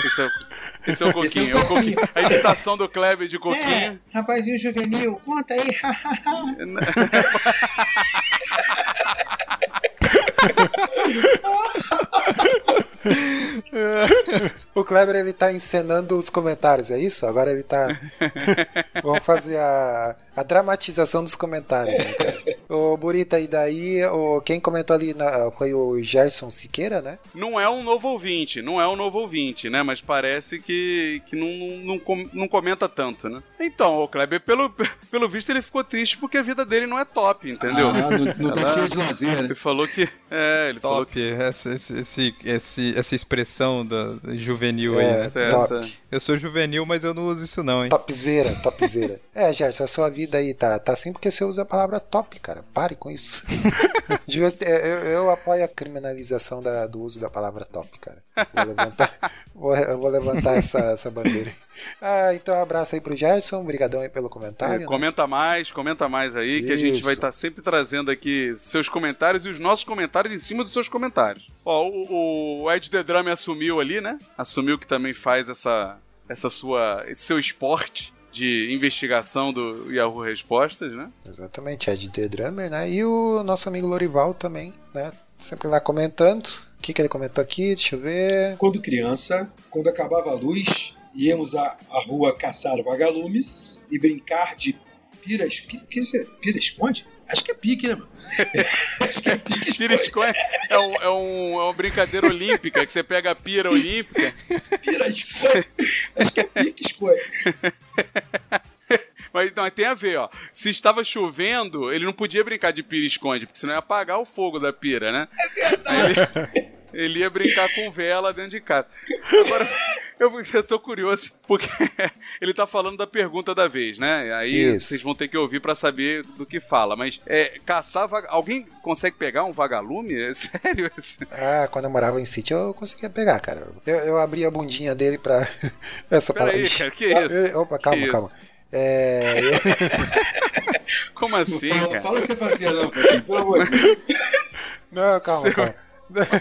Esse é, o- esse é o Coquinho. Esse é o é o Coquinho. A imitação do Kleber de Coquinho. é, rapazinho juvenil, conta aí. O Kleber ele tá encenando os comentários, é isso? Agora ele tá. Vamos fazer a, a dramatização dos comentários, né, cara? O Burita, e daí, o, quem comentou ali na- foi o Gerson Siqueira, né? Não é um novo ouvinte, não é um novo ouvinte, né? Mas parece que, que não, não, não comenta tanto, né? Então, o Kleber, pelo, pelo visto, ele ficou triste porque a vida dele não é top, entendeu? Ah, não, não tá cheio de lazer, né? Ele falou que. É, ele falou Top, essa, esse, esse- essa expressão da juvenil É, aí. Essa- top. essa- Eu sou juvenil, mas eu não uso isso não, hein? Topzera, topzera. É, Gerson, a sua vida aí tá, tá assim porque você usa a palavra top, cara. Pare com isso. Eu, eu apoio a criminalização da- do uso da palavra top, cara. Vou levantar, vou, vou levantar essa, essa bandeira. Ah, então um abraço aí pro Gerson, obrigadão aí pelo comentário. É, né? comenta mais, comenta mais aí, que a gente vai estar sempre trazendo aqui seus comentários e os nossos comentários em cima dos seus comentários. Ó, o, o Ed The Drama assumiu ali, né? Assumiu que também faz essa, essa sua, esse seu esporte de investigação do Yahoo Respostas, né? Exatamente, Ed The Drummer, né? E o nosso amigo Lorival também, né? Sempre lá comentando. O que, que ele comentou aqui? Deixa eu ver. Quando criança, quando acabava a luz, íamos à, à rua caçar vagalumes e brincar de piras. Que, que isso é? Pira esconde? Acho que é pique, né, mano? Acho que é pique esconde. Piriscoé é, um, é, um, é uma brincadeira olímpica, que você pega a pira olímpica. Pira esconde. Acho que é pique esconde. Mas não, tem a ver, ó. Se estava chovendo, ele não podia brincar de pira-esconde, porque senão ia apagar o fogo da pira, né? É verdade. Ele, ele ia brincar com vela dentro de casa. Agora, eu, eu tô curioso, porque ele tá falando da pergunta da vez, né? Aí Isso. vocês vão ter que ouvir pra saber do que fala. Mas é, caçar. vaga- Alguém consegue pegar um vagalume? É sério? Ah, quando eu morava em sítio eu conseguia pegar, cara. Eu, eu abri a bundinha dele pra. Essa Pera aí, Ixi. cara, que isso? Ah, Opa, calma, Que calma. É, eu- Como assim, Fala, cara? fala o que você fazia, não, pelo amor de Deus. Não, calma, Seu- calma.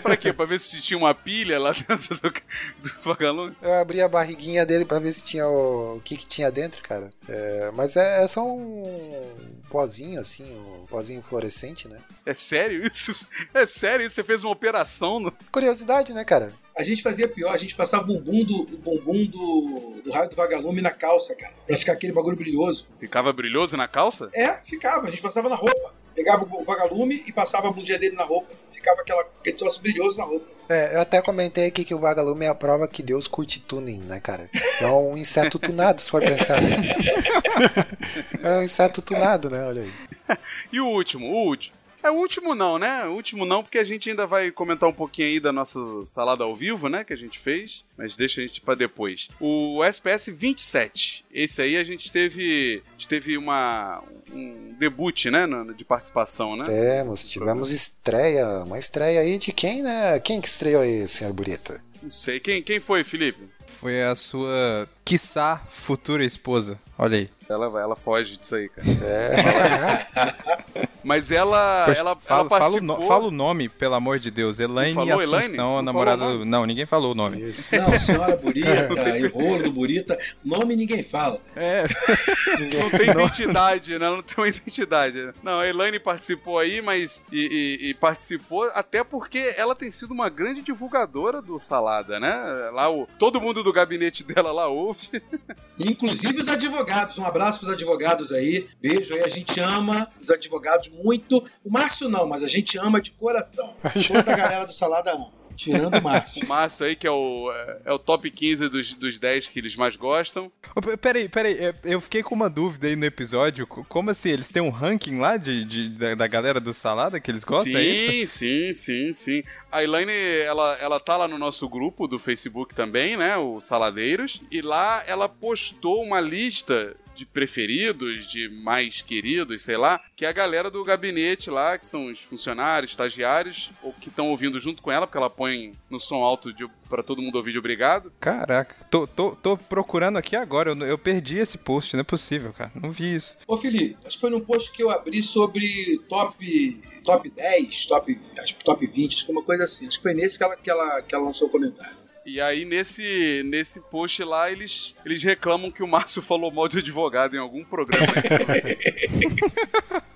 Pra quê? Pra ver se tinha uma pilha lá dentro do, do vagalume? Eu abri a barriguinha dele pra ver se tinha o, o que, que tinha dentro, cara. É, mas é, é só um pozinho, assim, um pozinho fluorescente, né? É sério isso? É sério isso? Você fez uma operação no... Curiosidade, né, cara? A gente fazia pior, a gente passava o bumbum do, o bumbum do, do raio do vagalume na calça, cara. Pra ficar aquele bagulho brilhoso. Ficava brilhoso na calça? É, ficava, a gente passava na roupa. Pegava o vagalume e passava a bundinha dele na roupa. Ficava aquela, aquele troço brilhoso na roupa. É, eu até comentei aqui que o vagalume é a prova que Deus curte tuning, né, cara? É um inseto tunado, se for pensar. é um inseto tunado, né? Olha aí. E o último? O último. É o último não, né? O último não, porque a gente ainda vai comentar um pouquinho aí da nossa salada ao vivo, né? Que a gente fez. Mas deixa a gente pra depois. O SPS 27. Esse aí a gente teve. A gente teve uma. um debut, né? De participação, né? Temos, tivemos estreia, uma estreia aí de quem, né? Quem que estreou aí, senhor Burita? Não sei. Quem, quem foi, Felipe? Foi a sua, quiçá, futura esposa. Olha aí. Ela, ela foge disso aí, cara. É. Mas ela, Poxa, ela, fala, ela fala, o participou... no- fala o nome, pelo amor de Deus. Elaine falou Assunção, Elaine? Não a falou namorada. o do- nome. Não, ninguém falou o nome. Isso. Não, senhora Burita, e rolo do Burita. Nome ninguém fala. É. Não tem identidade, né? Não tem uma identidade. Não, a Elaine participou aí, mas. E, e- e participou até porque ela tem sido uma grande divulgadora do Salada, né? Lá o, todo mundo do gabinete dela lá ouve. Inclusive os advogados. Um abraço pros advogados aí. Beijo aí. A gente ama os advogados muito. O Márcio não, mas a gente ama de coração. Toda a galera do Salada ama. Tirando o Márcio. O Márcio aí, que é o, é, é o top 15 dos, dos 10 que eles mais gostam. Peraí, peraí, é, eu fiquei com uma dúvida aí no episódio. Co- Como assim? Eles têm um ranking lá de, de- da, da galera do Salada que eles gostam? sim, É isso? sim, sim, sim. A Elaine, ela, ela tá lá no nosso grupo do Facebook também, né? O Saladeiros. E lá ela postou uma lista de preferidos, de mais queridos, sei lá, que é a galera do gabinete lá, que são os funcionários, estagiários, ou que estão ouvindo junto com ela, porque ela põe no som alto de, pra todo mundo ouvir de obrigado. Caraca, tô, tô, tô procurando aqui agora, eu, eu perdi esse post, não é possível, cara. Não vi isso. Ô Felipe, acho que foi num post que eu abri sobre top, top 10, top, acho que top 20, acho que foi uma coisa assim. Acho que foi nesse que ela, que ela, que ela lançou o comentário. E aí, nesse, nesse post lá, eles, eles reclamam que o Márcio falou mal de advogado em algum programa.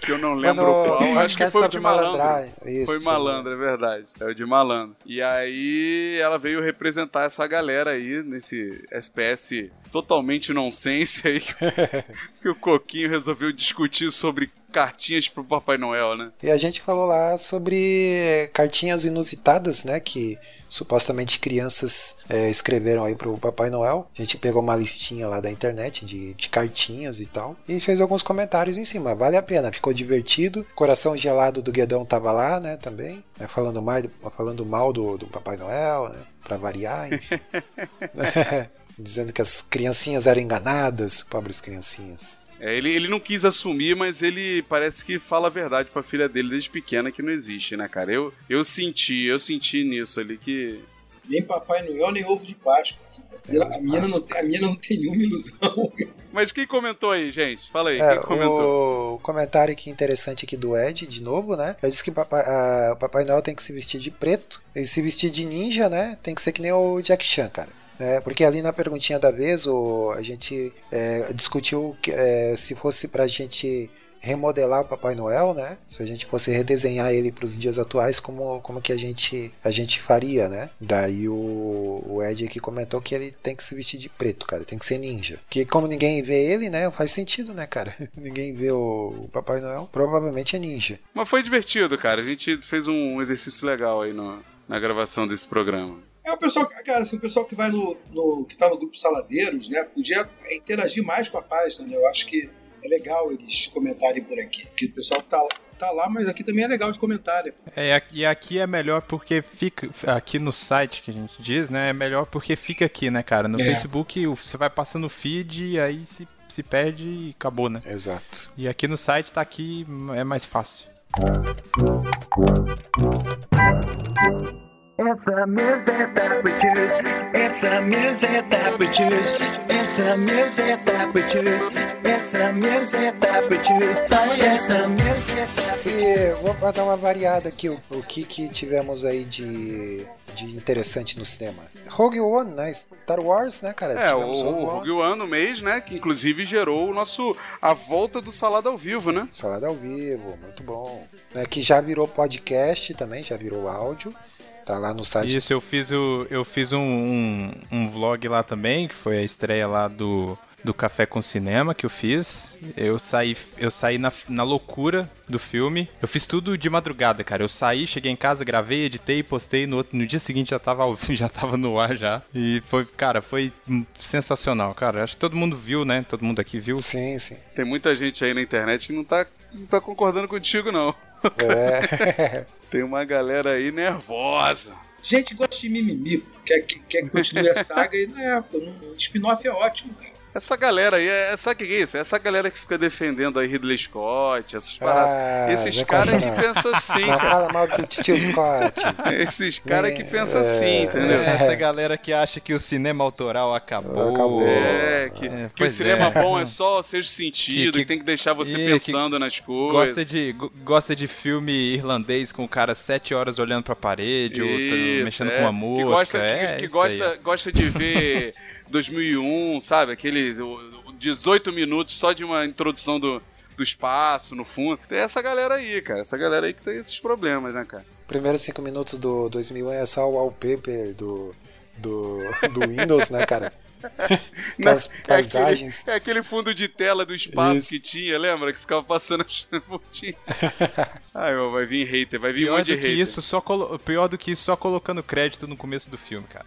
que eu não lembro qual. acho que foi o de malandro. malandragem. Isso, foi malandro, é verdade. É o de malandro. E aí ela veio representar essa galera aí nesse SPS totalmente nonsense aí que, que o Coquinho resolveu discutir sobre cartinhas pro Papai Noel, né? E a gente falou lá sobre cartinhas inusitadas, né? Que supostamente crianças é, escreveram aí pro Papai Noel. A gente pegou uma listinha lá da internet de, de cartinhas e tal. E fez alguns comentários em cima. Vale a pena, ficou divertido. Coração gelado do Guedão tava lá, né? Também. né, falando, mais, falando mal do, do Papai Noel, né? Pra variar, enfim. Dizendo que as criancinhas eram enganadas, pobres criancinhas. É, ele, ele não quis assumir, mas ele parece que fala a verdade pra filha dele desde pequena que não existe, né, cara? Eu, eu senti, eu senti nisso ali que. Nem Papai Noel, nem ovo de Páscoa. A menina, não, tem- a menina não tem nenhuma ilusão. Mas quem comentou aí, gente? Fala aí, É, quem comentou? o comentário aqui interessante aqui do Ed, de novo, né? Ele disse que papai, a- o Papai Noel tem que se vestir de preto. E se vestir de ninja, né? Tem que ser que nem o Jack Chan, cara. É, porque ali na perguntinha da vez o, a gente é, discutiu que, é, se fosse pra gente remodelar o Papai Noel, né? Se a gente fosse redesenhar ele para os dias atuais, como, como que a gente, a gente faria, né? Daí o, o Ed aqui comentou que ele tem que se vestir de preto, cara, tem que ser ninja. Que como ninguém vê ele, né? Faz sentido, né, cara? ninguém vê o, o Papai Noel, provavelmente é ninja. Mas foi divertido, cara. A gente fez um exercício legal aí no, na gravação desse programa. É o pessoal, que- cara, assim, o pessoal que vai no, no- que tá no grupo Saladeiros, né, podia interagir mais com a página, né? Eu acho que é legal eles comentarem por aqui. Porque o pessoal tá, tá lá, mas aqui também é legal de comentar. né? É, e aqui- é melhor porque fica. Aqui no site que a gente diz, né? É melhor porque fica aqui, né, cara? No É. Facebook você vai passando o feed e aí se, se perde e acabou, né? Exato. E aqui no site tá aqui, é mais fácil. It's the music that we choose. It's the music that we choose. It's the music that we choose. It's the music that we choose. It's the music that we E vou dar uma variada aqui, o, o que, que tivemos aí de, de interessante no cinema. Rogue One, né? Star Wars, né, cara? É, o, Tivemos o Rogue One no mês, né? Que inclusive gerou o nosso. a volta do Salada ao vivo, né? Salada ao vivo, muito bom. Né, que já virou podcast também, já virou áudio. Tá lá no site. Isso, eu fiz, o, eu fiz um, um, um vlog lá também, que foi a estreia lá do, do Café com Cinema que eu fiz. Eu saí, eu saí na, na loucura do filme. Eu fiz tudo de madrugada, cara. Eu saí, cheguei em casa, gravei, editei, postei. No, outro, no dia seguinte já tava, já tava no ar já. E foi, cara, foi sensacional, cara. Acho que todo mundo viu, né? Todo mundo aqui viu. Sim, sim. Tem muita gente aí na internet que não tá, não tá concordando contigo, não. É. Tem uma galera aí nervosa. Gente gosta de mimimi, quer, que- quer que continue a saga e não é, pô. Um spin-off é ótimo, cara. Essa galera aí, é, sabe o que é isso? Essa galera que fica defendendo aí Ridley Scott, essas paradas. Ah, Esses caras que pensam assim, Não cara. fala mal do tio Scott. Esses caras que É, pensam assim, entendeu? é. Essa galera que acha que o cinema autoral acabou. Acabou. É, que, É, que o cinema é. bom é só seja sentido, que, Que- que- tem que deixar você e que pensando nas coisas. Gosta de, go- gosta de filme irlandês com o cara sete horas olhando pra parede ou tá Isso, mexendo é. com uma Que música. gosta, é, que, que isso aí. gosta, gosta de ver 2001, sabe? Aquele o- o 18 minutos só de uma introdução do, do espaço, no fundo. Tem essa galera aí, cara. Essa galera aí que tem esses problemas, né, cara? Primeiros cinco minutos do 2001 é só o wallpaper do, do, do Windows, né, cara? Aquelas É aquele, paisagens. é aquele fundo de tela do espaço Isso. que tinha, lembra? Que ficava passando. Ai, ó, vai vir hater, vai vir um Pior monte de hater. isso, só colo... pior do que isso, só colocando crédito no começo do filme, cara.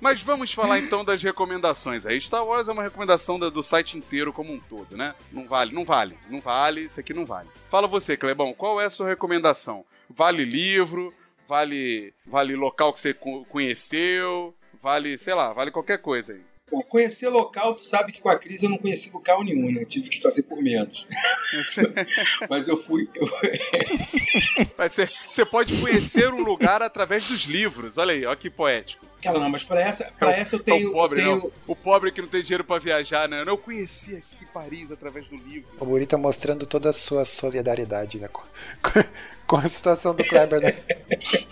Mas vamos falar então das recomendações. Aí Star Wars é uma recomendação da- do site inteiro como um todo, né? Não vale, não vale, não vale, isso aqui não vale. Fala você, Clebão, qual é a sua recomendação? Vale livro? Vale, vale local que você co- conheceu? Vale, sei lá, vale qualquer coisa aí. Bom, conhecer local, tu sabe que com a crise eu não conheci local nenhum, né? Eu tive que fazer por menos. Mas eu fui. eu- Mas Você, você pode conhecer um lugar através dos livros. Olha aí, olha que poético. Cara, não, mas pra essa, pra essa eu tenho. É o pobre, eu tenho... não. O pobre que não tem dinheiro pra viajar, né? Eu não conheci aqui Paris através do livro. O Burita mostrando toda a sua solidariedade né, com, a situação do Kleber, né?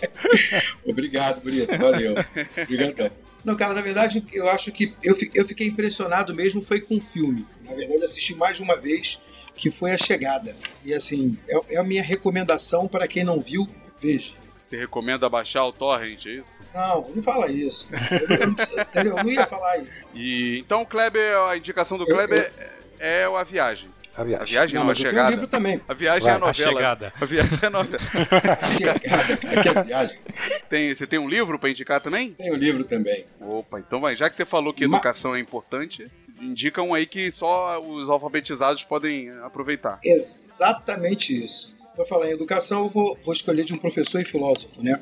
Obrigado, Brito. Valeu. Obrigadão. Não, cara, na verdade, eu acho que eu, eu fiquei impressionado mesmo foi com o filme. Na verdade, assisti mais de uma vez, que foi A Chegada. E assim, é, é a minha recomendação para quem não viu, veja. Você recomenda baixar o torrent, é isso? Não, não fala isso. Eu, eu? Eu não ia falar isso. E então, o Kleber, a indicação do Eu- Kleber é a viagem. A A viagem. viagem não, a mas eu tenho um chegada. livro também. A viagem é a Vai, a novela. chegada. A viagem é a novela. A Chegada, que é a viagem. Tem, você tem um livro pra indicar também? Tem o livro também. Opa, então vai. Já que você falou que Ma- educação é importante, indica um aí que só os alfabetizados podem aproveitar. Exatamente isso. Pra falar em educação, eu vou, vou escolher de um professor e filósofo, né?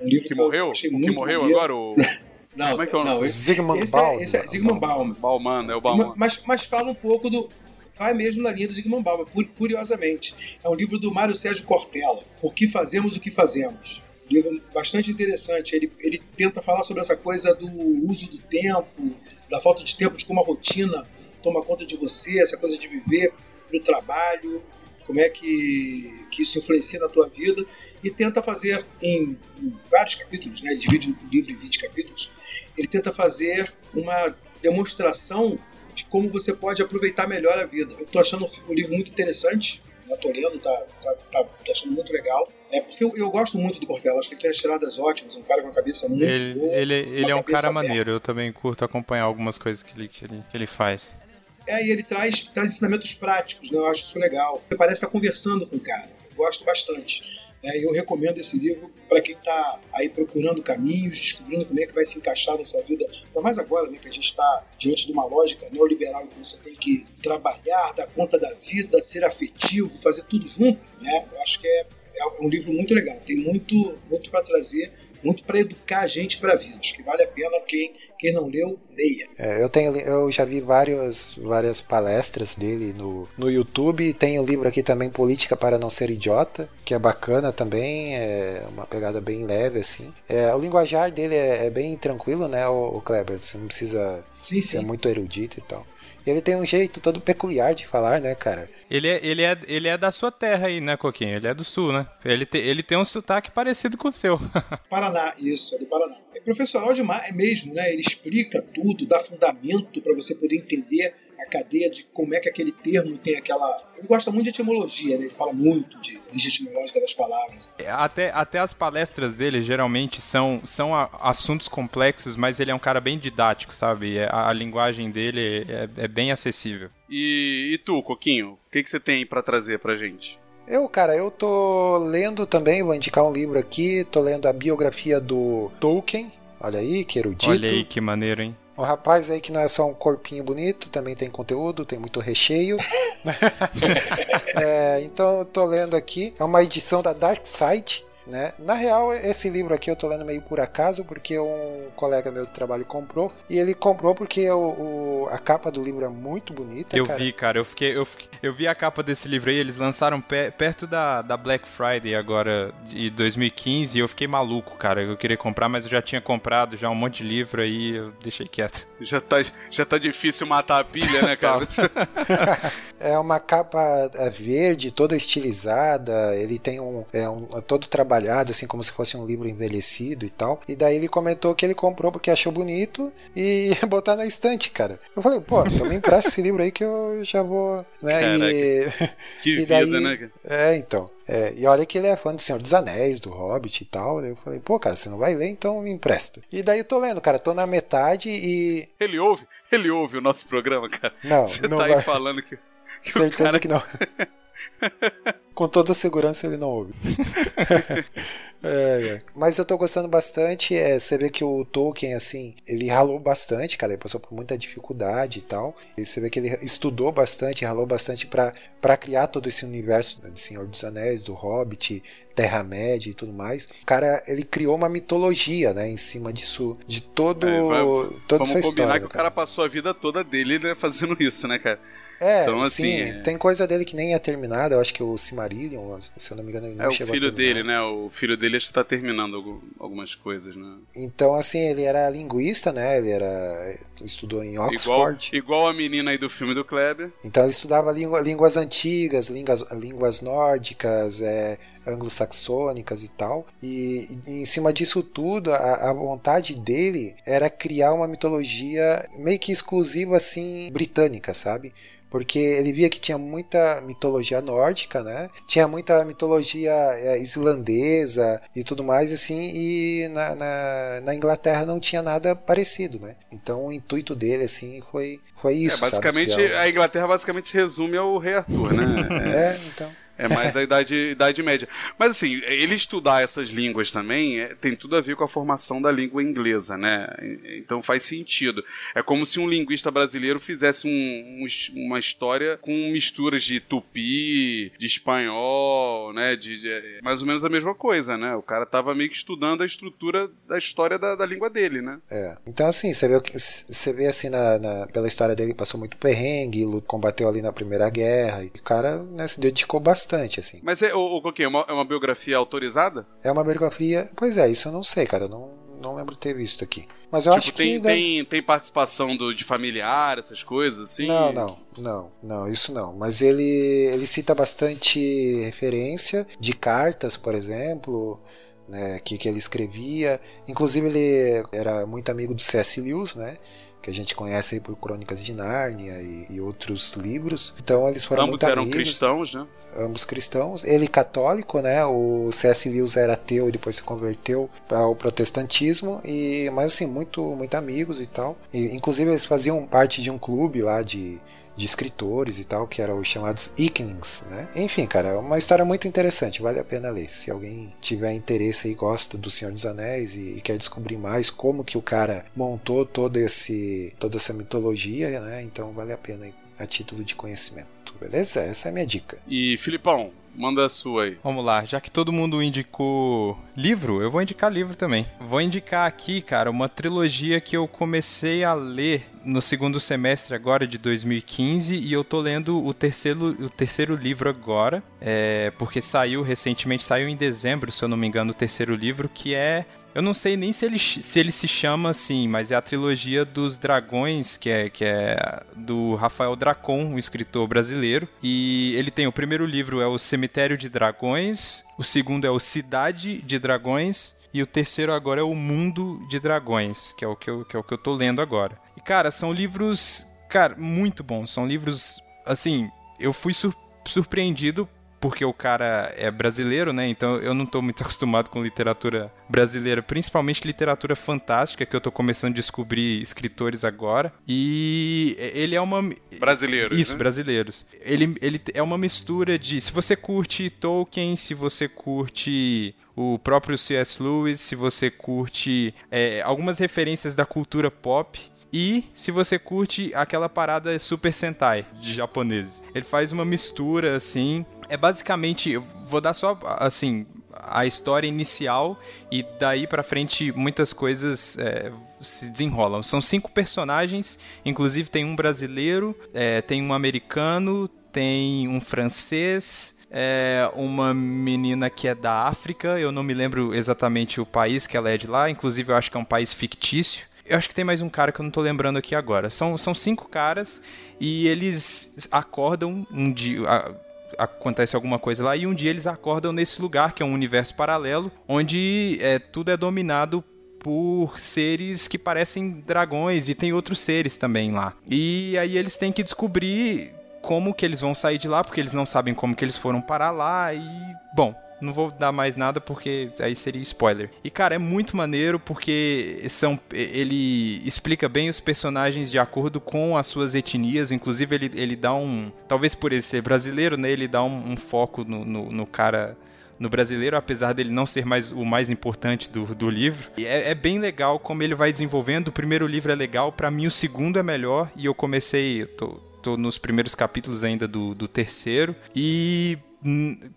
Um livro Que eu morreu? achei O que morreu agora? O Não, Como é que é o não, nome? esse, Zygmunt esse é, Bauman. esse é Zygmunt Bauman. Bauman, é o Bauman. Mas, mas fala um pouco do. Vai mesmo na linha do Zygmunt Bauman, cu- curiosamente. É um livro do Mário Sérgio Cortella. Por que fazemos o que fazemos? Um livro bastante interessante. Ele, ele tenta falar sobre essa coisa do uso do tempo, da falta de tempo, de como a rotina toma conta de você, essa coisa de viver pro trabalho, como é que, que isso influencia na tua vida. E tenta fazer em, em vários capítulos, né? ele divide o livro em 20 capítulos, ele tenta fazer uma demonstração de como você pode aproveitar melhor a vida. Eu tô achando o livro muito interessante, já tô lendo, tá, tá, tá, tô achando muito legal. É porque eu, eu gosto muito do Cortella, acho que ele tem as tiradas ótimas, um cara com uma cabeça muito Ele, boa. ele, ele é um cara aberta. maneiro, eu também curto acompanhar algumas coisas que ele, que ele, que ele faz. É, e ele traz, traz ensinamentos práticos, né? eu acho isso legal. Você parece estar conversando com o cara, eu gosto bastante. É, eu recomendo esse livro para quem está aí procurando caminhos, descobrindo como é que vai se encaixar nessa vida. Ainda mais agora, né, que a gente está diante de uma lógica neoliberal que você tem que trabalhar, dar conta da vida, ser afetivo, fazer tudo junto. Né? Eu acho que é, é um livro muito legal, tem muito, muito para trazer, muito para educar a gente para a vida. Acho que vale a pena quem, quem não leu, leia. É, eu, tenho, eu já vi vários, várias palestras dele no, no YouTube. Tem o livro aqui também, Política para Não Ser Idiota, que é bacana também, é uma pegada bem leve, assim. É, o linguajar dele é, é bem tranquilo, né, o, Kleber? Você não precisa Sim, ser sim. muito erudito e tal. Ele tem um jeito todo peculiar de falar, né, cara? Ele é, ele, é, ele é da sua terra aí, né, Coquinho? Ele é do sul, né? Ele, te, ele tem um sotaque parecido com o seu. Paraná, isso, é do Paraná. É professoral demais, é mesmo, né? Ele explica tudo, dá fundamento para você poder entender a cadeia de como é que aquele termo tem aquela. Ele gosta muito de etimologia, né? Ele fala muito de origem etimológica das palavras. Até, até as palestras dele geralmente são, são assuntos complexos, mas ele é um cara bem didático, sabe? É- A, a linguagem dele é, é bem acessível. E, e tu, Coquinho, o que, que você tem pra trazer pra gente? Eu, cara, eu tô lendo também, vou indicar um livro aqui, tô lendo a biografia do Tolkien. Olha aí, que erudito. Olha aí que maneiro, hein? O rapaz aí que não é só um corpinho bonito, também tem conteúdo, tem muito recheio. É, então eu tô lendo aqui, é uma edição da Dark Side. Né? Na real, esse livro aqui eu tô lendo meio por acaso, porque um colega meu de trabalho comprou. E ele comprou porque o, o- a capa do livro é muito bonita. Eu cara. vi, cara, eu fiquei, eu fiquei- eu vi a capa desse livro aí, eles lançaram pe- perto da, da Black Friday agora de 2015 e eu fiquei maluco, cara. Eu queria comprar, mas eu já tinha comprado já um monte de livro aí, eu deixei quieto. Já tá, já tá difícil matar a pilha, né, cara? É uma capa é, verde, toda estilizada. Ele tem um, é um é todo trabalhado, assim como se fosse um livro envelhecido e tal. E daí ele comentou que ele comprou porque achou bonito e ia botar na estante, cara. Eu falei, pô, então me empresta esse livro aí que eu já vou, né? E, que e vida, daí- né? cara? É, então. É, e olha que ele é fã do Senhor dos Anéis, do Hobbit e tal. Eu falei, pô, cara, você não vai ler, então me empresta. E daí eu tô lendo, cara, tô na metade e. Ele ouve, ele ouve o nosso programa, cara. Não, Você não tá vai. aí falando que, que Certeza cara que não. Com toda segurança ele não ouve. É, é. Mas eu tô gostando bastante. É, você vê que o Tolkien, assim, ele ralou bastante, cara. Ele passou por muita dificuldade e tal. E você vê que ele estudou bastante, ralou bastante pra, pra criar todo esse universo né, de Senhor dos Anéis, do Hobbit, Terra-média e tudo mais. O cara, ele criou uma mitologia, né, em cima disso, de todo, É, vai- toda Vamos essa combinar história. que o cara. cara passou a vida toda dele né, fazendo isso, né, cara? É, Então, assim, sim, é- tem coisa dele que nem é terminada. Eu acho que o Cimarillion, se eu não me engano, ele não É o chegou a filho dele, né? O filho dele acho que tá terminando algu- algumas coisas, né? Então, assim, ele era linguista, né? Ele era estudou em Igual, Oxford. igual a menina aí do filme do Kleber. Então ele estudava língua- línguas antigas, línguas, línguas nórdicas, é, anglo-saxônicas e tal. E, e em cima disso tudo, a, a vontade dele era criar uma mitologia meio que exclusiva, assim, britânica, sabe? Porque ele via que tinha muita mitologia nórdica, né? Tinha muita mitologia é, islandesa e tudo mais, assim, e na, na, na Inglaterra não tinha nada parecido, né? Então o intuito dele, assim, foi, foi isso. é, basicamente, sabe? A Inglaterra basicamente se resume ao Rei Arthur, né? É, então. É mais da idade, idade média. Mas assim, ele estudar essas línguas também é, tem tudo a ver com a formação da língua inglesa, né? Então faz sentido. É como se um linguista brasileiro fizesse um- um uma história com misturas de tupi, de espanhol, né? De, de- é mais ou menos a mesma coisa, né? O cara tava meio que estudando a estrutura da história da, da língua dele, né? É. Então, assim, você vê, você vê assim, na, na- pela história dele, passou muito perrengue, combateu ali na Primeira Guerra, e o cara né, se dedicou bastante, assim. Mas é, o, o? É uma, é uma biografia autorizada? É uma biografia. Pois é, isso eu não sei, cara, eu não, não lembro de ter visto aqui. Mas eu tipo, acho tem, que. deve- tem, tem participação do, de familiar, essas coisas, assim? Não, não, não, não, isso não. Mas ele, ele cita bastante referência de cartas, por exemplo, né, que, que ele escrevia. Inclusive ele era muito amigo do C.S. Lewis, né? Que a gente conhece aí por Crônicas de Nárnia e, e outros livros. Então eles foram Ambos eram amigos, cristãos, né? ambos cristãos. Ele católico, né? O C.S. Lewis era ateu e depois se converteu ao protestantismo e mas assim, muito muito amigos e tal. E, inclusive eles faziam parte de um clube lá de de escritores e tal, que eram os chamados Ikings, né? Enfim, cara, é uma história muito interessante, vale a pena ler. Se alguém tiver interesse e gosta do Senhor dos Anéis e, e quer descobrir mais como que o cara montou todo esse toda essa mitologia, né? Então vale a pena a título de conhecimento. Beleza? Essa é a minha dica. E Filipão, manda a sua aí. Vamos lá, já que todo mundo indicou livro, eu vou indicar livro também. Vou indicar aqui, cara, uma trilogia que eu comecei a ler no segundo semestre agora de 2015 e eu tô lendo o terceiro, o terceiro livro agora, é, porque saiu recentemente, saiu em dezembro, se eu não me engano, o terceiro livro, que é eu não sei nem se ele, se ele se chama assim, mas é a trilogia dos dragões, que é, que é do Rafael Dracon, um escritor brasileiro. E ele tem o primeiro livro é o Cemitério de Dragões, o segundo é o Cidade de Dragões. E o terceiro agora é o Mundo de Dragões, que é o que eu, que é o que eu tô lendo agora. E, cara, são livros, cara, muito bons. São livros, assim, eu fui sur surpreendido porque o cara é brasileiro, né? Então eu não tô muito acostumado com literatura brasileira, principalmente literatura fantástica, que eu tô começando a descobrir escritores agora. E ele é uma. Brasileiros, Isso, né? brasileiros. Ele, ele é uma mistura de. Se você curte Tolkien, se você curte o próprio C.S. Lewis, se você curte é, algumas referências da cultura pop. E se você curte aquela parada Super Sentai de japoneses. Ele faz uma mistura assim. É basicamente, eu vou dar só assim a história inicial e daí pra frente muitas coisas é, se desenrolam. São cinco personagens, inclusive tem um brasileiro, é, tem um americano, tem um francês, é uma menina que é da África, eu não me lembro exatamente o país que ela é de lá, inclusive eu acho que é um país fictício. Eu acho que tem mais um cara que eu não tô lembrando aqui agora. São, são cinco caras e eles acordam um dia. Acontece alguma coisa lá e um dia eles acordam nesse lugar que é um universo paralelo onde é, tudo é dominado por seres que parecem dragões e tem outros seres também lá. E aí eles têm que descobrir como que eles vão sair de lá, porque eles não sabem como que eles foram parar lá e bom, não vou dar mais nada porque aí seria spoiler. E cara, é muito maneiro porque são ele explica bem os personagens de acordo com as suas etnias, inclusive ele, ele dá um, talvez por ele ser brasileiro, né, ele dá um, um foco no, no, no cara no brasileiro, apesar dele não ser mais o mais importante do, do livro. É, é bem legal como ele vai desenvolvendo. O primeiro livro é legal, para mim o segundo é melhor. E eu comecei, eu tô, tô nos primeiros capítulos ainda do, do terceiro. E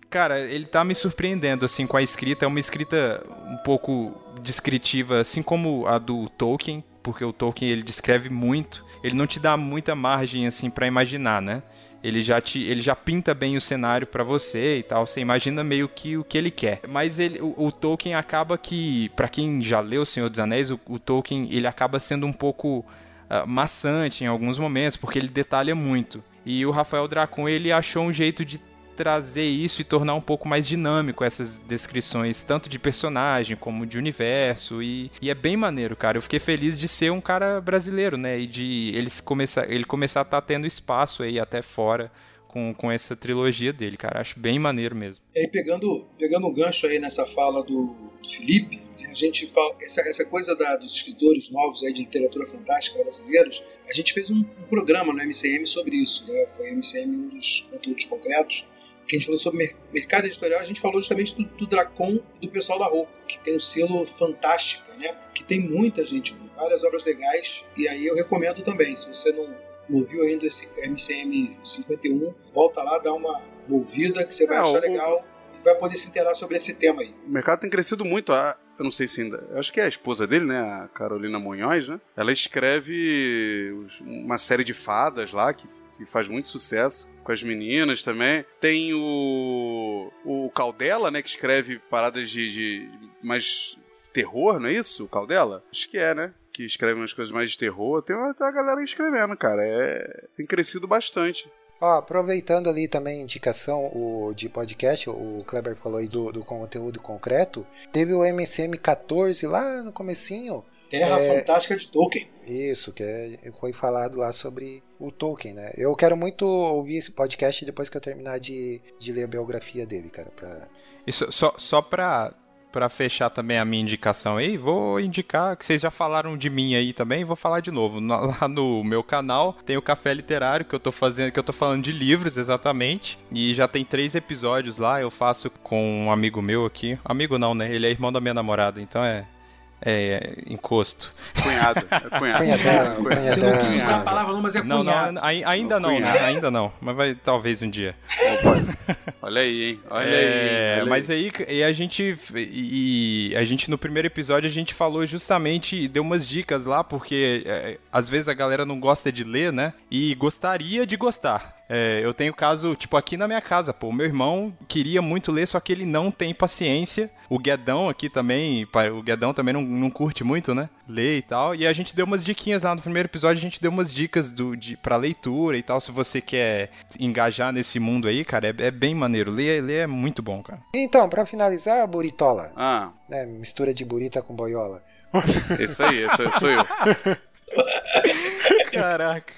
cara, ele tá me surpreendendo assim com a escrita. É uma escrita um pouco descritiva, assim como a do Tolkien, porque o Tolkien ele descreve muito. Ele não te dá muita margem assim para imaginar, né? Ele já te, ele já pinta bem o cenário para você e tal. Você imagina meio que o que ele quer. Mas ele, o, o Tolkien acaba que, para quem já leu O Senhor dos Anéis, o, o Tolkien ele acaba sendo um pouco uh, maçante em alguns momentos, porque ele detalha muito. E o Rafael Dracon ele achou um jeito de trazer isso e tornar um pouco mais dinâmico essas descrições, tanto de personagem como de universo. E, e é bem maneiro, cara. Eu fiquei feliz de ser um cara brasileiro, né? E de eles começar, ele começar a estar tá tendo espaço aí até fora. Com, com essa trilogia dele, cara. Acho bem maneiro mesmo. E aí, pegando, pegando um gancho aí nessa fala do, do Felipe, né, a gente fala, essa, essa coisa da, dos escritores novos aí de literatura fantástica brasileiros, a gente fez um, um programa no MCM sobre isso, né? Foi MCM um dos conteúdos concretos que a gente falou sobre mercado editorial, a gente falou justamente do, do Dracon e do pessoal da roupa, que tem um selo fantástica, né? Que tem muita gente, várias obras legais, e aí eu recomendo também, se você não, não ouviu ainda esse MCM 51, volta lá, dá uma ouvida que você vai é, achar o... legal e vai poder se interar sobre esse tema aí. O mercado tem crescido muito, eu não sei se ainda. Acho que é a esposa dele, né? A Carolina Munhoz, né? Ela escreve uma série de fadas lá que, que faz muito sucesso com as meninas também. Tem o. O Caldela, né? Que escreve paradas de, de mais terror, não é isso? O Caldela? Acho que é, né? Que escreve umas coisas mais de terror. Tem uma, tem uma galera escrevendo, cara. É, tem crescido bastante. Ó, aproveitando ali também a indicação o, de podcast, o Kleber falou aí do, do conteúdo concreto. Teve o MCM 14 lá no comecinho. Terra é, Fantástica de Tolkien. Isso, que é, foi falado lá sobre o Tolkien, né? Eu quero muito ouvir esse podcast depois que eu terminar de, de ler a biografia dele, cara. Pra... Isso, só, só pra, fechar também a minha indicação aí, vou indicar que vocês já falaram de mim aí também, vou falar de novo. Lá no meu canal tem o Café Literário, que eu tô fazendo, que eu tô falando de livros exatamente. E já tem três episódios lá, eu faço com um amigo meu aqui. Amigo não, né? Ele é irmão da minha namorada, então é é, encosto. Cunhado. É cunhado. Cunhadão, cunhadão. Você não quis usar a palavra não, mas é não, cunhado. Não, ainda não, né? Ainda não. Mas vai talvez um dia. Opa. Olha aí, hein? Olha é, aí. Olha mas aí, e a gente. E a gente no primeiro episódio a gente falou justamente, deu umas dicas lá, porque é, às vezes a galera não gosta de ler, né? E gostaria de gostar. É, eu tenho caso, tipo, aqui na minha casa, pô. Meu irmão queria muito ler, só que ele não tem paciência. O Guedão aqui também, o Guedão também não, não curte muito, né? Ler e tal. E a gente deu umas diquinhas lá no primeiro episódio, a gente deu umas dicas do, de, pra leitura e tal. Se você quer engajar nesse mundo aí, cara, é, é bem maneiro. Ler, ler é muito bom, cara. Então, pra finalizar, Buritola. Ah. Né, mistura de burita com boiola. Esse aí, esse sou eu. Caraca.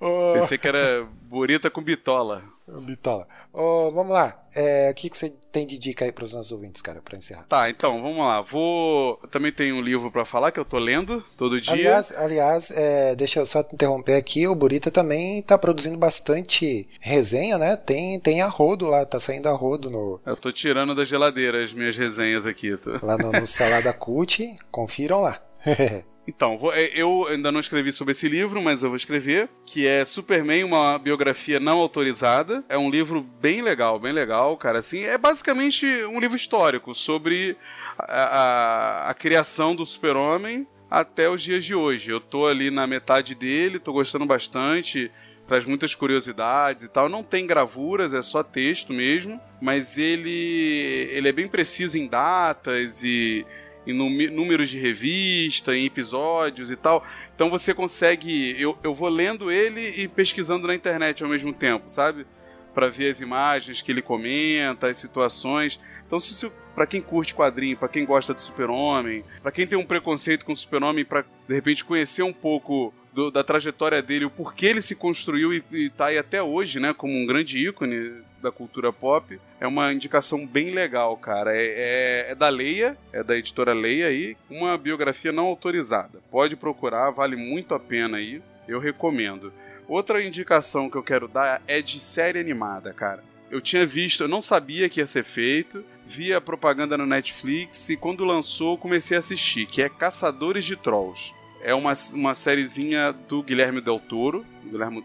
Oh. Pensei que era burita com bitola. Bitola. Oh, vamos lá. É, o que, que você tem de dica aí para os nossos ouvintes, cara, para encerrar? Tá, então, vamos lá. Vou. Eu também tenho um livro para falar que eu tô lendo todo dia. Aliás, aliás é, deixa eu só te interromper aqui. O Burita também tá produzindo bastante resenha, né? Tem, tem a rodo lá, tá saindo a rodo no. Eu tô tirando da geladeira as minhas resenhas aqui. Tô... Lá no, no Salada Cult. Confiram lá. Então, é, eu ainda não escrevi sobre esse livro, mas eu vou escrever, que é Superman, uma biografia não autorizada. É um livro bem legal, bem legal, cara. Assim, é basicamente um livro histórico sobre a, a, a criação do Super-Homem até os dias de hoje. Eu tô ali na metade dele, tô gostando bastante traz muitas curiosidades e tal. Não tem gravuras, é só texto mesmo, mas ele ele é bem preciso em datas e em números de revista, em episódios e tal. Então você consegue. Eu, eu vou lendo ele e pesquisando na internet ao mesmo tempo, sabe? Para ver as imagens que ele comenta, as situações. Então, se, se para quem curte quadrinho, para quem gosta do Super-Homem, para quem tem um preconceito com o Super-Homem, para de repente conhecer um pouco do, da trajetória dele, o porquê ele se construiu e, e tá aí até hoje, né, como um grande ícone da cultura pop. É uma indicação bem legal, cara. É, é, é, da Leia, é da editora Leia aí, uma biografia não autorizada. Pode procurar, vale muito a pena aí. Eu recomendo. Outra indicação que eu quero dar é de série animada, cara. Eu tinha visto, eu não sabia que ia ser feito, vi a propaganda no Netflix e quando lançou comecei a assistir, que é Caçadores de Trolls. É uma, uma sériezinha do Guilherme Del Toro, Guilhermo,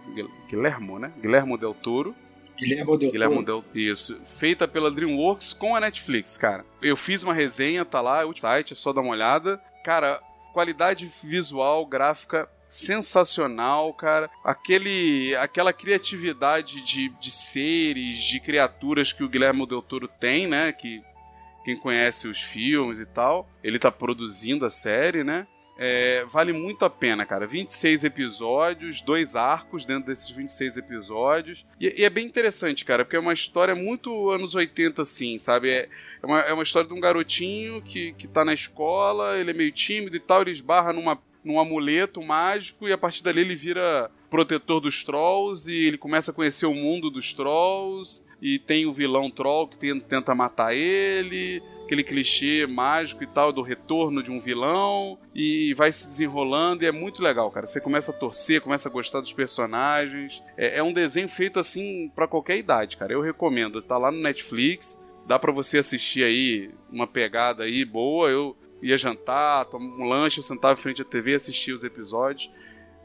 Guilhermo, né? Guilhermo Del Toro. Guilherme Del Guilhermo Toro. Del Isso. Feita pela DreamWorks com a Netflix, cara. Eu fiz uma resenha, tá lá, o site, é só dar uma olhada. Cara, qualidade visual, gráfica sensacional, cara. Aquele, aquela criatividade de, de seres, de criaturas que o Guilherme Del Toro tem, né? Que quem conhece os filmes e tal, ele tá produzindo a série, né? É, vale muito a pena, cara. 26 episódios, dois arcos dentro desses 26 episódios. E, e é bem interessante, cara, porque é uma história muito anos 80, assim, sabe? É, é, uma, é uma história de um garotinho que, que tá na escola, ele é meio tímido e tal, ele esbarra numa, num amuleto mágico e a partir dali ele vira protetor dos trolls e ele começa a conhecer o mundo dos trolls. E tem o vilão troll que tenta- matar ele aquele clichê mágico e tal do retorno de um vilão e vai se desenrolando e é muito legal, cara. Você começa a torcer, começa a gostar dos personagens. É, é um desenho feito assim pra qualquer idade, cara. Eu recomendo. Tá lá no Netflix, dá pra você assistir aí uma pegada aí boa. Eu ia jantar, tomar um lanche, eu sentava em frente à TV e assistia os episódios.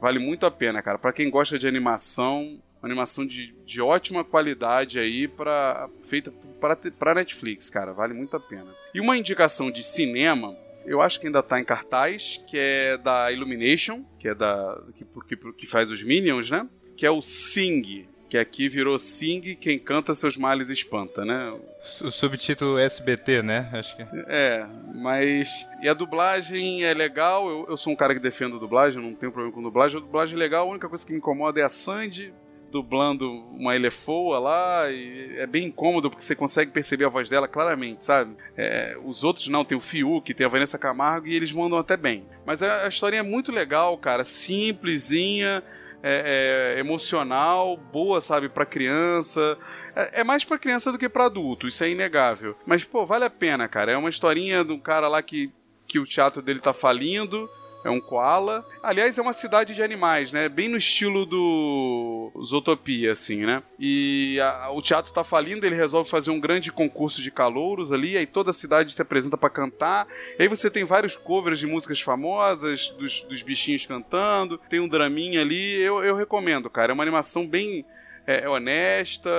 Vale muito a pena, cara. Pra quem gosta de animação, animação de, de ótima qualidade aí para feita para para Netflix, cara, vale muito a pena. E uma indicação de cinema, eu acho que ainda tá em cartaz, que é da Illumination, que é da que, que, que faz os Minions, né? Que é o Sing, que aqui virou Sing, quem canta seus males espanta, né? O subtítulo SBT, né? Acho que. É, mas. E a dublagem é legal. Eu, eu sou um cara que defendo a dublagem, não tenho problema com dublagem. A dublagem é legal, a única coisa que me incomoda é a Sandy dublando uma elefoa lá. E é bem incômodo porque você consegue perceber a voz dela claramente, sabe? É, os outros não, tem o Fiuk, tem a Vanessa Camargo e eles mandam até bem. Mas a, a historinha é muito legal, cara. Simplesinha. É, é, emocional, boa, sabe, pra criança. É, é mais pra criança do que pra adulto, isso é inegável. Mas, pô, vale a pena, cara. É uma historinha de um cara lá que, que o teatro dele tá falindo. É um koala. Aliás, é uma cidade de animais, né? Bem no estilo do Zootopia, assim, né? E a- o teatro tá falindo, ele resolve fazer um grande concurso de calouros ali, aí toda a cidade se apresenta pra cantar. E aí você tem vários covers de músicas famosas, dos, dos bichinhos cantando, tem um draminha ali. Eu, eu recomendo, cara. É uma animação bem é, honesta,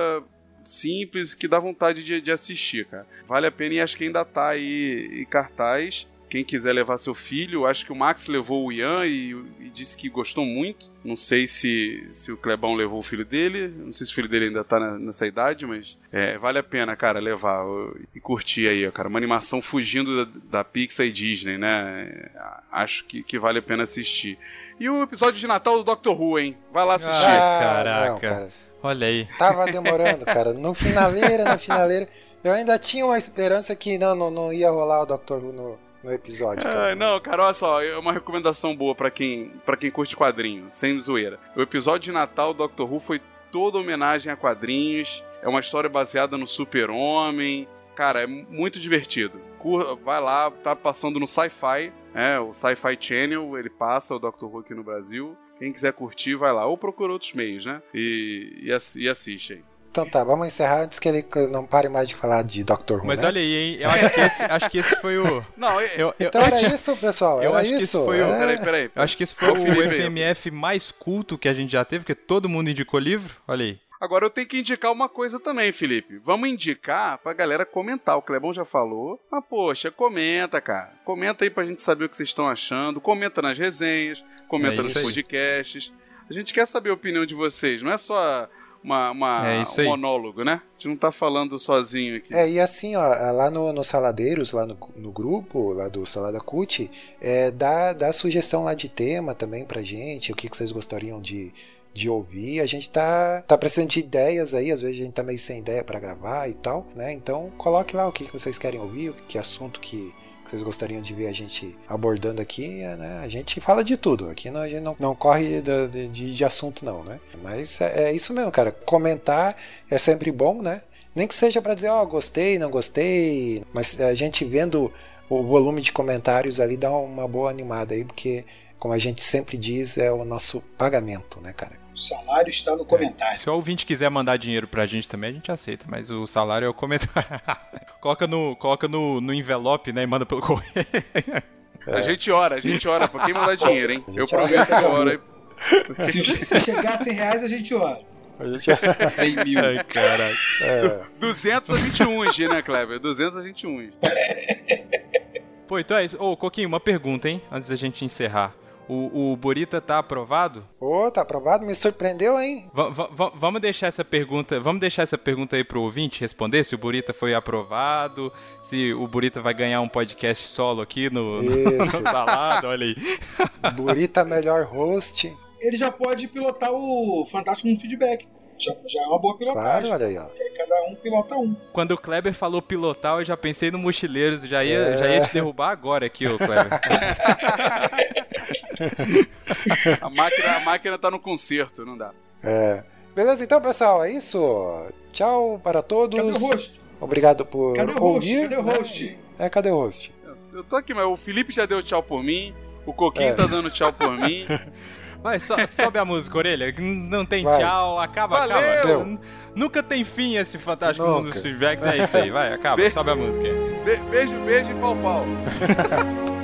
simples, que dá vontade de, de assistir, cara. Vale a pena e acho que ainda tá aí em cartaz. Quem quiser levar seu filho, acho que o Max levou o Ian e, e disse que gostou muito. Não sei se, se o Clebão levou o filho dele, não sei se o filho dele ainda tá na- nessa idade, mas é, vale a pena, cara, levar e curtir aí, ó, cara. Uma animação fugindo da, da Pixar e Disney, né? É, Acho que, que vale a pena assistir. E o episódio de Natal do Doctor Who, hein? Vai lá assistir. Ah, caraca. não, cara. Olha aí. Tava demorando, cara. No finaleira, no finaleira. Eu ainda tinha uma esperança que não, não, não ia rolar o Dr. Who no, no episódio. Ah, não, cara, olha só, é uma recomendação boa pra quem, pra quem curte quadrinho, sem zoeira. O episódio de Natal do Doctor Who foi toda homenagem a quadrinhos, é uma história baseada no super-homem. Cara, é muito divertido. Vai lá, tá passando no Sci-Fi, é, o Sci-Fi Channel, ele passa o Doctor Who aqui no Brasil. Quem quiser curtir, vai lá. Ou procura outros meios, né? E, e, e assiste aí. Então tá, vamos encerrar antes que ele não pare mais de falar de Dr. Who. Mas né? olha aí, hein? Eu acho que esse, acho que esse foi o. Não, eu, Eu, Então era isso, pessoal. Eu Era acho que isso. esse foi o- era- peraí, peraí. eu acho que esse foi o FMF mais culto que a gente já teve, porque todo mundo indicou livro. Olha aí. Agora eu tenho que indicar uma coisa também, Felipe. Vamos indicar pra galera comentar. O Clebão já falou. Mas, poxa, comenta, cara. Comenta aí pra gente saber o que vocês estão achando. Comenta nas resenhas, comenta É nos aí. podcasts. A gente quer saber a opinião de vocês. Não é só uma, uma- É isso um aí. monólogo, né? A gente não tá falando sozinho aqui. É, e assim, ó, lá no, no Saladeiros, lá no, no grupo, lá do Salada Cut, é, dá, dá sugestão lá de tema também pra gente, o que, que vocês gostariam de, de ouvir. A gente tá, tá precisando de ideias aí, às vezes a gente tá meio sem ideia pra gravar e tal, né? Então coloque lá o que, que vocês querem ouvir, que assunto que vocês gostariam de ver a gente abordando aqui, né? A gente fala de tudo, aqui não, a gente não, não corre de, de, de assunto não, né? Mas é, é isso mesmo, cara. Comentar é sempre bom, né? Nem que seja para dizer, ó, gostei, não gostei, mas a gente vendo o volume de comentários ali dá uma boa animada aí, porque, como a gente sempre diz, é o nosso pagamento, né, cara? Salário está no comentário. Se o ouvinte quiser mandar dinheiro pra gente também, a gente aceita, mas o salário é o comentário. coloca no, coloca no, no envelope, né, e manda pelo correio. A gente ora, a gente ora pra quem mandar dinheiro, hein? Gente Eu prometo que eu oro. Se, se chegar a 100 reais, a gente ora. A gente... 100 mil. Ai, caralho. é, 200 a 21 G, né, Kleber? 200 a 21. Pô, então é isso. Ô, Coquinho, uma pergunta, hein, antes da gente encerrar. O, o Burita tá aprovado? Ô, tá aprovado? Me surpreendeu, hein? Va- vamos deixar essa pergunta, vamos deixar essa pergunta aí pro ouvinte responder se o Burita foi aprovado, se o Burita vai ganhar um podcast solo aqui no, no, salado, olha aí. Burita melhor host. Ele já pode pilotar o Fantástico no feedback. Já, já é uma boa Claro, pilotagem. olha aí, ó. Cada um pilota um. Quando o Kleber falou pilotar, eu já pensei no Mochileiros, já ia, É. já ia te derrubar agora aqui, ô Kleber. A máquina, a máquina tá no concerto, não dá. É. Beleza, então, pessoal, é isso. Tchau para todos. Cadê o host? Obrigado por Cadê o host? ouvir. Cadê o host? É, cadê o host? Eu tô aqui, mas o Felipe já deu tchau por mim. O Coquinho É. tá dando tchau por mim. Vai, so- sobe a música, orelha. Não tem Vai. tchau, acaba, Valeu! acaba. N- Nunca tem fim esse fantástico mundo Nunca. dos feedbacks. É isso aí, vai, acaba, Be- sobe a música. Be- beijo, beijo e pau, pau.